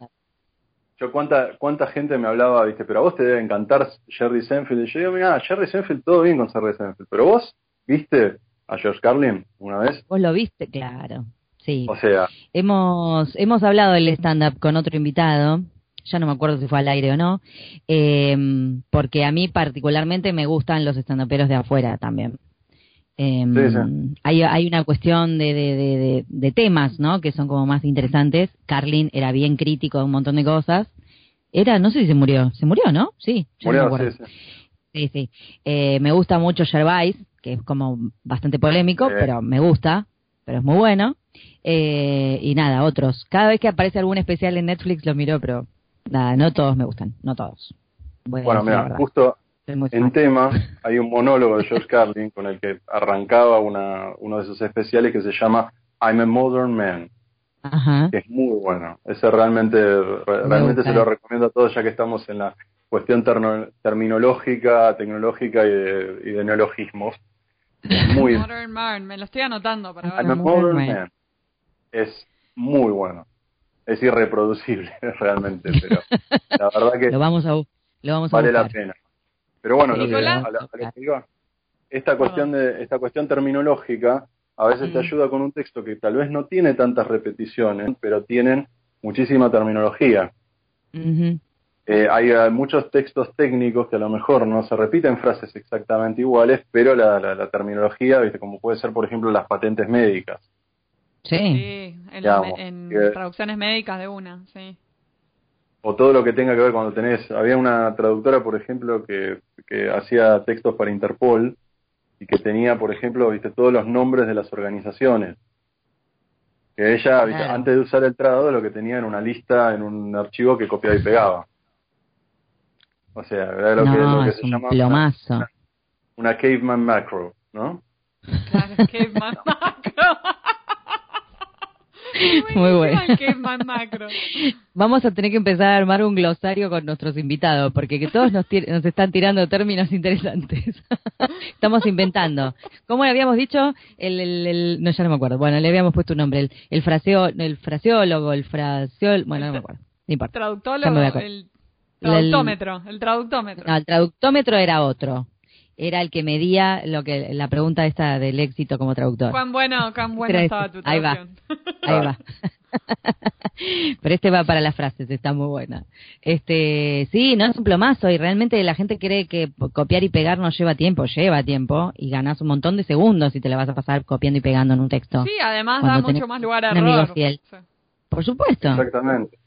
Speaker 3: yo cuánta cuánta gente me hablaba, viste, pero a vos te debe encantar Jerry Seinfeld. Y yo digo, mira, Jerry Seinfeld todo bien con Jerry Seinfeld, pero vos viste a George Carlin una vez.
Speaker 1: Vos lo viste, claro. Sí.
Speaker 3: O sea,
Speaker 1: hemos hemos hablado del stand up con otro invitado. Ya no me acuerdo si fue al aire o no, eh, porque a mí particularmente me gustan los estandoperos de afuera también. Em, hay, hay una cuestión de, de, de, temas, ¿no? Que son como más interesantes. Carlin era bien crítico de un montón de cosas. Era, no sé si se murió. ¿Se murió, no? Sí.
Speaker 3: Murió, sí,
Speaker 1: sí. Sí, eh, me gusta mucho Gervais, que es como bastante polémico, pero me gusta, pero es muy bueno. Eh, y nada, otros. Cada vez que aparece algún especial en Netflix lo miro, pero nada, no todos me gustan, no todos.
Speaker 3: bueno, mira, justo en tema, [laughs] hay un monólogo de George Carlin con el que arrancaba una, uno de esos especiales que se llama I'm a Modern Man. Que es muy bueno. Ese realmente, realmente se lo recomiendo a todos ya que estamos en la cuestión terminológica, tecnológica y de, neologismos. [laughs]
Speaker 2: Muy Modern Man, me lo estoy anotando para
Speaker 3: ver. I'm a Modern Man. Es muy bueno. Es irreproducible [laughs] realmente, pero la verdad que
Speaker 1: lo vamos a, lo vamos a
Speaker 3: vale la pena. Pero bueno, lo que, digo, esta cuestión de esta cuestión terminológica a veces te ayuda con un texto que tal vez no tiene tantas repeticiones, pero tienen muchísima terminología. Eh, hay muchos textos técnicos que a lo mejor no se repiten frases exactamente iguales, pero la, la, terminología, ¿viste? como puede ser, por ejemplo, las patentes médicas.
Speaker 2: Sí, en, en traducciones médicas de una, sí
Speaker 3: o todo lo que tenga que ver cuando tenés, había una traductora, por ejemplo, que, que hacía textos para Interpol y que tenía, por ejemplo, viste todos los nombres de las organizaciones. Que ella, ¿viste?
Speaker 1: Claro.
Speaker 3: antes de usar el traductor, lo que tenía era una lista en un archivo que copiaba y pegaba. O sea, era lo que,
Speaker 1: no,
Speaker 3: lo que
Speaker 1: es
Speaker 3: se
Speaker 1: un
Speaker 3: llama
Speaker 1: plomazo.
Speaker 3: una, una caveman macro, ¿no?
Speaker 2: Claro, Caveman [laughs] Macro.
Speaker 1: Muy bueno.
Speaker 2: Macro. [laughs]
Speaker 1: Vamos a tener que empezar a armar un glosario con nuestros invitados, porque que todos nos, nos están tirando términos interesantes. [laughs] Estamos inventando. ¿Cómo le habíamos dicho? El, el, el- no, ya no me acuerdo. Bueno, le habíamos puesto un nombre. El, el, fraseo, el fraseólogo, el fraseol... Bueno, no me acuerdo. No importa.
Speaker 2: Traductólogo, el traductómetro, el traductómetro.
Speaker 1: No, el traductómetro era otro. Era el que medía lo que la pregunta esta del éxito como traductor.
Speaker 2: Cuán bueno, cuán [laughs] bueno estaba tu
Speaker 1: Ahí va.
Speaker 2: traducción. [laughs]
Speaker 1: Ahí va. [laughs] Pero este va para las frases, está muy buena. Este, sí, no es un plomazo y realmente la gente cree que copiar y pegar no lleva tiempo, lleva tiempo y ganas un montón de segundos si te la vas a pasar copiando y pegando en un texto.
Speaker 2: Sí, además da mucho más lugar a
Speaker 1: un amigo
Speaker 2: error.
Speaker 1: fiel.
Speaker 2: Sí.
Speaker 1: Por supuesto.
Speaker 3: Exactamente.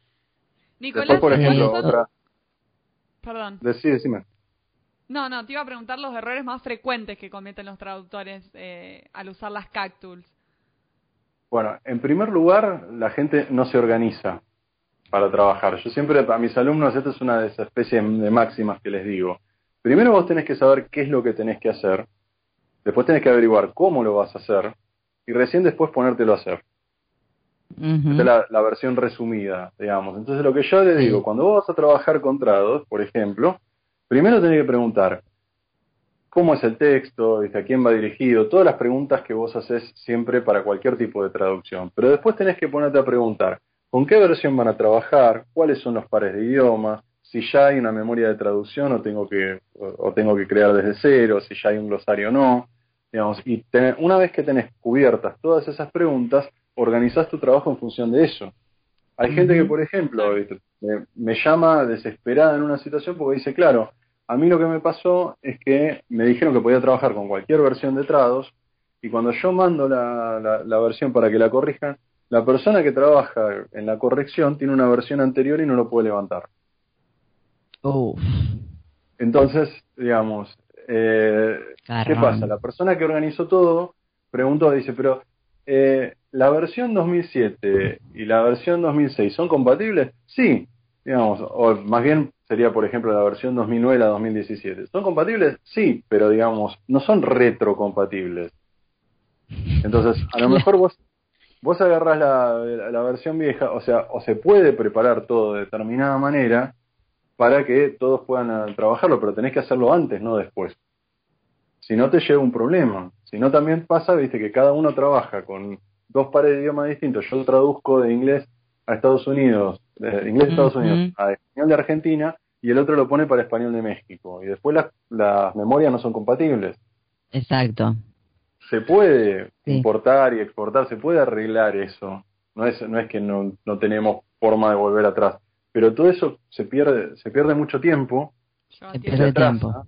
Speaker 2: Nicolás,
Speaker 3: Después, por
Speaker 2: ¿cuáles
Speaker 3: ejemplo, otra...
Speaker 2: Perdón.
Speaker 3: Decí, decime.
Speaker 2: No, no, te iba a preguntar los errores más frecuentes que cometen los traductores eh, al usar las cactuls.
Speaker 3: Bueno, en primer lugar, la gente no se organiza para trabajar. Yo siempre a mis alumnos, esta es una de esas especies de máximas que les digo. Primero vos tenés que saber qué es lo que tenés que hacer, después tenés que averiguar cómo lo vas a hacer y recién después ponértelo a hacer.
Speaker 1: Ujú.
Speaker 3: Esta es la, la versión resumida, digamos. Entonces lo que yo le digo, cuando vos vas a trabajar con trados, por ejemplo, primero tenés que preguntar cómo es el texto, ¿viste? a quién va dirigido, todas las preguntas que vos haces siempre para cualquier tipo de traducción. Pero después tenés que ponerte a preguntar con qué versión van a trabajar, cuáles son los pares de idiomas, si ya hay una memoria de traducción o tengo que, o, tengo que crear desde cero, si ya hay un glosario o no. Digamos, y una vez que tenés cubiertas todas esas preguntas, organizás tu trabajo en función de eso. Hay gente que, por ejemplo, me, me llama desesperada en una situación porque dice, claro, a mí lo que me pasó es que me dijeron que podía trabajar con cualquier versión de Trados y cuando yo mando la, la- la versión para que la corrijan, la persona que trabaja en la corrección tiene una versión anterior y no lo puede levantar.
Speaker 1: Uf,
Speaker 3: Entonces, digamos, eh, ¿qué pasa? La persona que organizó todo preguntó, dice, pero eh, ¿la versión 2007 y la versión 2006 son compatibles? Sí, digamos, o más bien sería, por ejemplo, la versión 2009 y la 2017. ¿Son compatibles? Sí, pero digamos, no son retrocompatibles. Entonces, a lo mejor vos, vos agarrás la, la- versión vieja, o sea, o se puede preparar todo de determinada manera para que todos puedan ah, trabajarlo, pero tenés que hacerlo antes, no después. Si no te lleva un problema. Si no también pasa, viste, que cada uno trabaja con dos pares de idiomas distintos. Yo traduzco de inglés a Estados Unidos, de inglés de Estados. Unidos a español de Argentina, y el otro lo pone para español de México. Y después las, las memorias no son compatibles.
Speaker 1: Exacto.
Speaker 3: Se puede
Speaker 1: Sí.
Speaker 3: importar y exportar, se puede arreglar eso. No es, no es que no, no tenemos forma de volver atrás. Pero todo eso se pierde, se pierde mucho tiempo
Speaker 1: Se pierde
Speaker 3: se atrasa.
Speaker 1: tiempo.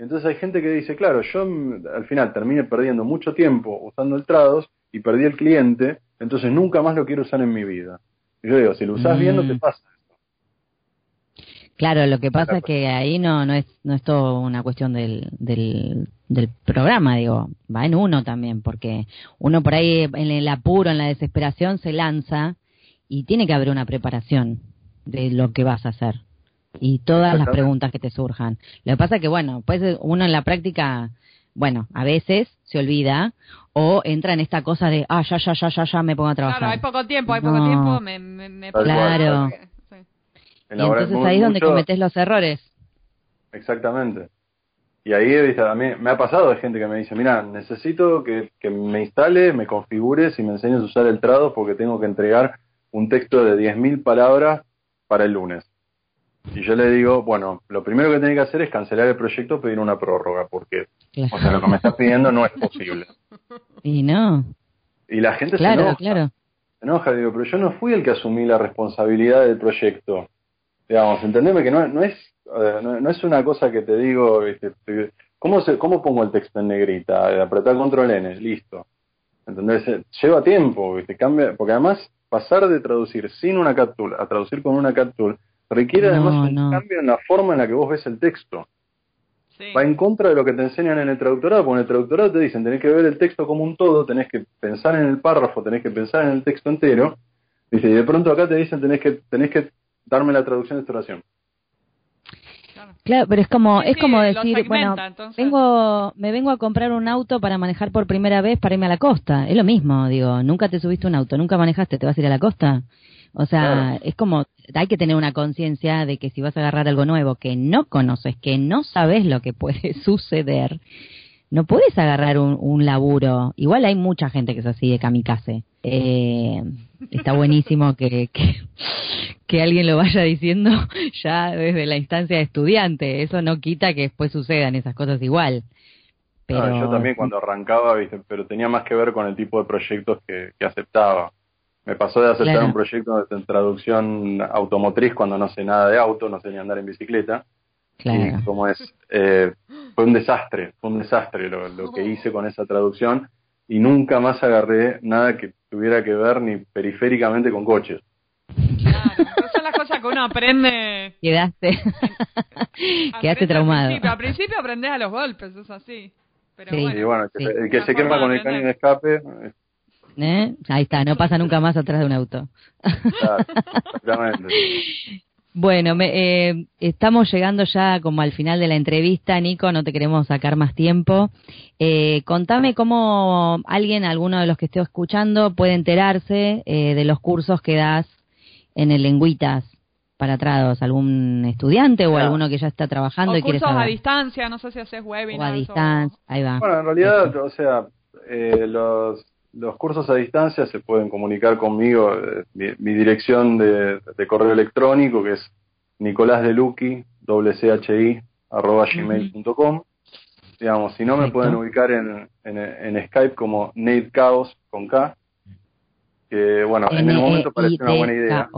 Speaker 3: Entonces hay gente que dice, claro, yo mm, al final terminé perdiendo mucho tiempo usando el Trados y perdí el cliente, entonces nunca más lo quiero usar en mi vida. Y yo digo, si lo usás bien no te
Speaker 1: Mm.
Speaker 3: pasa.
Speaker 1: Claro, lo que pasa es que ahí no no es no es todo una cuestión del, del del programa, digo, va en uno también, porque uno por ahí en el apuro, en la desesperación se lanza y tiene que haber una preparación de lo que vas a hacer y todas las preguntas que te surjan. Lo que pasa es que bueno, pues uno en la práctica, bueno, a veces se olvida o entra en esta cosa de ah ya ya ya ya ya me pongo a trabajar.
Speaker 2: Claro, hay poco tiempo, hay poco tiempo, me.
Speaker 1: Claro.
Speaker 2: Sí.
Speaker 3: En
Speaker 1: Y entonces ahí es donde
Speaker 3: mucho-
Speaker 1: cometes los errores.
Speaker 3: Exactamente. Y ahí, viste, a mí me ha pasado de gente que me dice, mira, necesito que, que me instale, me configures y me enseñes a usar el Trados porque tengo que entregar un texto de 10.000 palabras para el lunes. Y yo le digo, bueno, lo primero que tiene que hacer es cancelar el proyecto, pedir una prórroga, porque, o sea, lo que me estás pidiendo no es posible.
Speaker 1: Y no,
Speaker 3: Y la gente se
Speaker 1: claro,
Speaker 3: enoja.
Speaker 1: claro.
Speaker 3: Se enoja, digo, pero yo no fui el que asumí la responsabilidad del proyecto. Digamos, entendeme que no, no es eh, no, no es una cosa que te digo, ¿viste? Te- ¿cómo, se, ¿cómo pongo el texto en negrita? Eh, Apretar control N, listo. ¿Entendés? Eh, Lleva tiempo, ¿viste? Cambia, porque además pasar de traducir sin una tool a traducir con una tool requiere
Speaker 1: No,
Speaker 3: además un
Speaker 1: no.
Speaker 3: cambio en la forma en la que vos ves el texto. va en contra de lo que te enseñan en el traductorado, porque en el traductorado te dicen, tenés que ver el texto como un todo, tenés que pensar en el párrafo, tenés que pensar en el texto entero, dice, y de pronto acá te dicen, tenés que, tenés que darme la traducción de esta oración.
Speaker 1: Claro, pero es como es como decir, bueno, vengo me vengo a comprar un auto para manejar por primera vez para irme a la costa. Es lo mismo, digo, nunca te subiste un auto, nunca manejaste, te vas a ir a la costa. O sea, es como hay que tener una conciencia de que si vas a agarrar algo nuevo que no conoces, que no sabes lo que puede [laughs] suceder, no puedes agarrar un, un laburo. Igual hay mucha gente que es así de kamikaze. Eh, está buenísimo que, que, alguien lo vaya diciendo [laughs] ya desde la instancia de estudiante. Eso no quita que después sucedan esas cosas igual. Pero...
Speaker 3: yo también cuando arrancaba, pero tenía más que ver con el tipo de proyectos que, aceptaba. Me pasó de aceptar un proyecto de traducción automotriz cuando no sé nada de auto, no sé ni andar en bicicleta. Claro. como es, eh, fue un desastre, fue un desastre lo, lo que hice con esa traducción y nunca más agarré nada que tuviera que ver ni periféricamente con coches.
Speaker 2: Claro, son las cosas que uno aprende.
Speaker 1: Quedaste, quedaste traumado.
Speaker 2: Al principio, al principio aprendes a los golpes, es así. Pero
Speaker 3: sí, bueno, bueno que el que se quema con el caño de escape.
Speaker 1: ¿Eh? Ahí está, no pasa nunca más atrás de un auto. Claro, exactamente. Bueno, me, eh, estamos llegando ya como al final de la entrevista, Nico, no te queremos sacar más tiempo. Eh, contame cómo alguien, alguno de los que esté escuchando, puede enterarse eh, de los cursos que das en el Lengüitas para Trados. ¿Algún estudiante o alguno que ya está trabajando y quiere saber?
Speaker 2: a distancia, no sé si haces webinars.
Speaker 1: O a distancia, ahí va.
Speaker 3: Bueno, en realidad, o sea, eh, los los cursos a distancia se pueden comunicar conmigo, eh, mi, dirección de, correo electrónico que es nicolásdeluqui, chi, arroba gmail.com. Digamos, si no me pueden ubicar en, en, Skype como Nate Chaos con K, que bueno, en el momento parece una buena idea.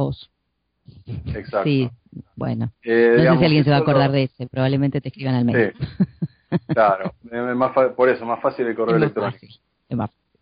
Speaker 1: Exacto. Sí, bueno. Eh, no sé si alguien se va a acordar de ese, probablemente te escriban al mail.
Speaker 3: Sí. claro, [laughs] por eso, más fácil el correo electrónico.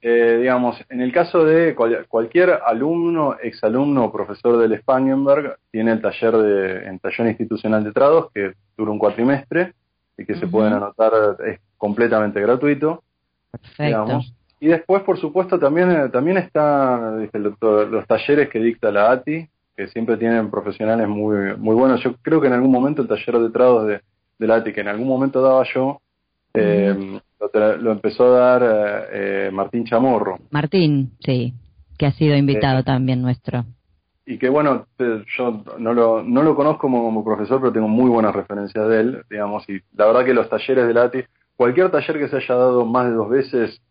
Speaker 3: Eh, digamos, en el caso de cualquier alumno, exalumno o profesor del Spangenberg, tiene el taller de en taller institucional de trados que dura un cuatrimestre y que se pueden anotar, es completamente gratuito. Perfecto. Y después, por supuesto, también, eh, también están los, talleres que dicta la ATI, que siempre tienen profesionales muy, muy buenos. Yo creo que en algún momento el taller de trados de, de la ATI, que en algún momento daba yo, eh, lo, empezó a dar eh, eh, Martín Chamorro.
Speaker 1: Martín, sí, que ha sido invitado también nuestro.
Speaker 3: Y que bueno, yo no lo, no lo conozco como, profesor, pero tengo muy buenas referencias de él, digamos, y la verdad que los talleres de Lati, cualquier taller que se haya dado más de dos veces,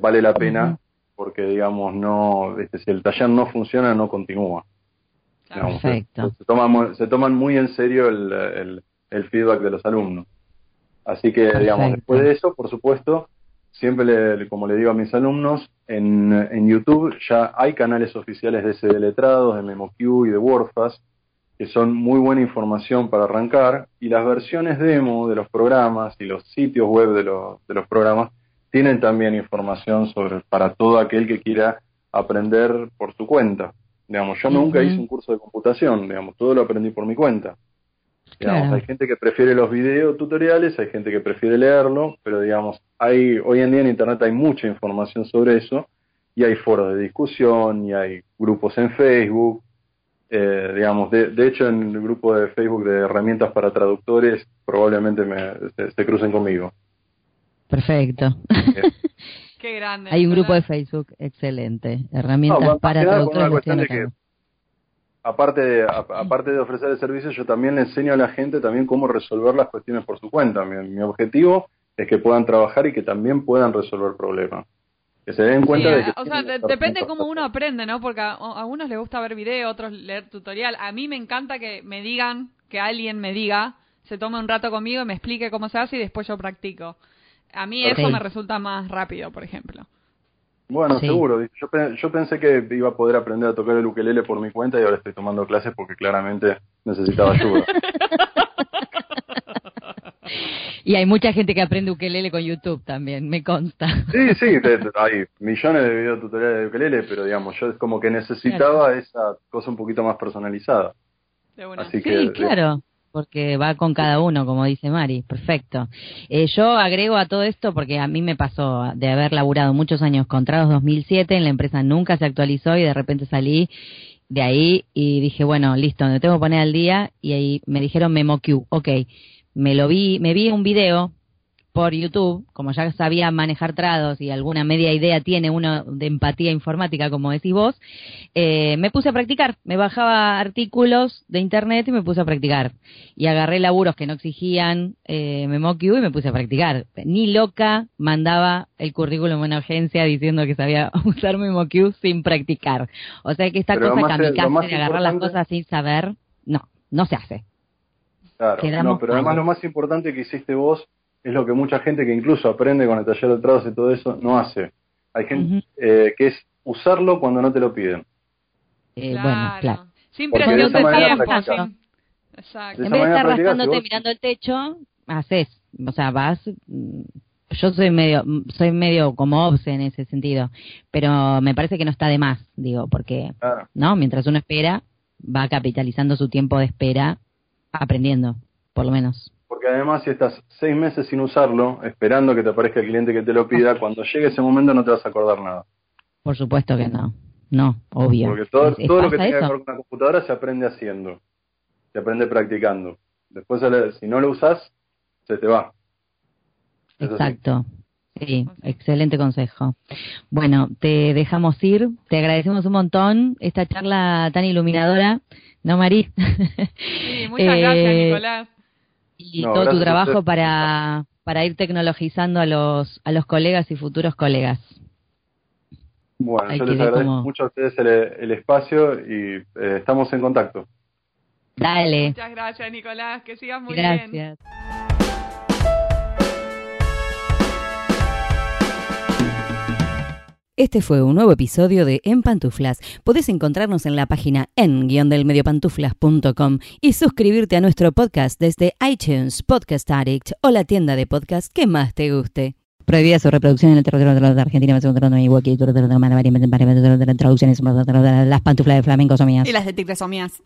Speaker 3: vale la pena, porque digamos, no, este, si el taller no funciona, no continúa. Perfecto. Se, toman, se toman muy en serio el, el feedback de los alumnos. Así que, digamos, después de eso, por supuesto, siempre, le, como le digo a mis alumnos, en, en YouTube ya hay canales oficiales de SD Letrados, de MemoQ y de WordFast, que son muy buena información para arrancar, y las versiones demo de los programas y los sitios web de, de los programas tienen también información sobre para todo aquel que quiera aprender por su cuenta. Digamos, yo nunca hice un curso de computación, digamos, todo lo aprendí por mi cuenta. Hay gente que prefiere los videos tutoriales, hay gente que prefiere leerlo, pero digamos, hay hoy en día en Internet hay mucha información sobre eso y hay foros de discusión y hay grupos en Facebook. Eh, digamos, de, de, hecho, en el grupo de Facebook de herramientas para traductores probablemente me, se, crucen conmigo.
Speaker 1: Perfecto. [laughs]
Speaker 2: Qué grande.
Speaker 1: Hay un grupo de Facebook excelente. Herramientas para traductores
Speaker 3: aparte de, aparte de ofrecer el servicio, yo también le enseño a la gente también cómo resolver las cuestiones por su cuenta. Mi, objetivo es que puedan trabajar y que también puedan resolver problemas. Que se den cuenta de que...
Speaker 2: O sea, depende cómo uno aprende, ¿no? Porque a, a unos les gusta ver video, a otros leer tutorial. A mí me encanta que me digan, que alguien me diga, se tome un rato conmigo y me explique cómo se hace y después yo practico. A mí eso me resulta más rápido, por ejemplo.
Speaker 3: Bueno, seguro. Yo, yo pensé que iba a poder aprender a tocar el ukelele por mi cuenta y ahora estoy tomando clases porque claramente necesitaba ayuda. [laughs]
Speaker 1: y hay mucha gente que aprende ukelele con YouTube también, me consta.
Speaker 3: Sí, sí, hay millones de videotutoriales de ukelele, pero digamos, yo es como que necesitaba esa cosa un poquito más personalizada.
Speaker 1: Así sí, claro. Porque va con cada uno, como dice Mari. Perfecto. Eh, yo agrego a todo esto porque a mí me pasó de haber laburado muchos años contratos 2007, en la empresa nunca se actualizó y de repente salí de ahí y dije, bueno, listo, me tengo que poner al día y ahí me dijeron MemoQ. Ok, me lo vi, me vi un video por YouTube, como ya sabía manejar trados y alguna media idea tiene uno de empatía informática, como decís vos, eh, me puse a practicar. Me bajaba artículos de internet y me puse a practicar. Y agarré laburos que no exigían eh, MemoQ y me puse a practicar. Ni loca mandaba el currículum en una agencia diciendo que sabía [laughs] usar MemoQ sin practicar. O sea que esta
Speaker 3: Pero
Speaker 1: cosa kamikaze de agarrar las cosas sin saber, no, no se hace.
Speaker 3: Claro, no, pero además
Speaker 1: mal.
Speaker 3: lo más importante que hiciste vos es lo que mucha gente que incluso aprende con el taller de trados y todo eso no hace. Hay gente eh, que es usarlo cuando no te lo piden.
Speaker 1: Eh, Bueno, claro.
Speaker 2: Sin presión de tiempo. Exacto.
Speaker 3: De
Speaker 1: En vez de estar
Speaker 3: si
Speaker 1: rascándote
Speaker 3: vos-
Speaker 1: mirando el techo, haces, o sea, vas. mm, Yo soy medio, mm, soy medio como obse en ese sentido, pero me parece que no está de más, digo, porque,
Speaker 3: Claro.
Speaker 1: ¿no? Mientras uno espera, va capitalizando su tiempo de espera, aprendiendo, por lo menos.
Speaker 3: Porque además si estás seis meses sin usarlo, esperando que te aparezca el cliente que te lo pida, cuando llegue ese momento no te vas a acordar nada.
Speaker 1: Por supuesto que no, no, obvio.
Speaker 3: Porque todo, lo que tenga que ver con una computadora se aprende haciendo, se aprende practicando. Después si no lo usas, se te va. Es así.
Speaker 1: Exacto. Sí, excelente consejo. Bueno, te dejamos ir, te agradecemos un montón esta charla tan iluminadora, ¿no, Mari?
Speaker 2: Sí, muchas [laughs]
Speaker 1: Eh,
Speaker 2: gracias, Nicolás.
Speaker 1: Y
Speaker 3: No,
Speaker 1: todo tu trabajo para, para ir tecnologizando a los, a los colegas y futuros colegas.
Speaker 3: Bueno,
Speaker 1: Hay
Speaker 3: yo les agradezco mucho a ustedes el, el espacio y eh, estamos en contacto.
Speaker 1: Dale,
Speaker 2: Muchas gracias, Nicolás. Que sigas muy bien.
Speaker 1: gracias.
Speaker 4: Este fue un nuevo episodio de En Pantuflas. Podés encontrarnos en la página en-delmediopantuflas.com y suscribirte a nuestro podcast desde iTunes, Podcast Addict o la tienda de podcast que más te guste. Prohibida su reproducción en el territorio de Argentina, traducciones, las pantuflas de flamenco son mías.
Speaker 5: Y las de tigres mías.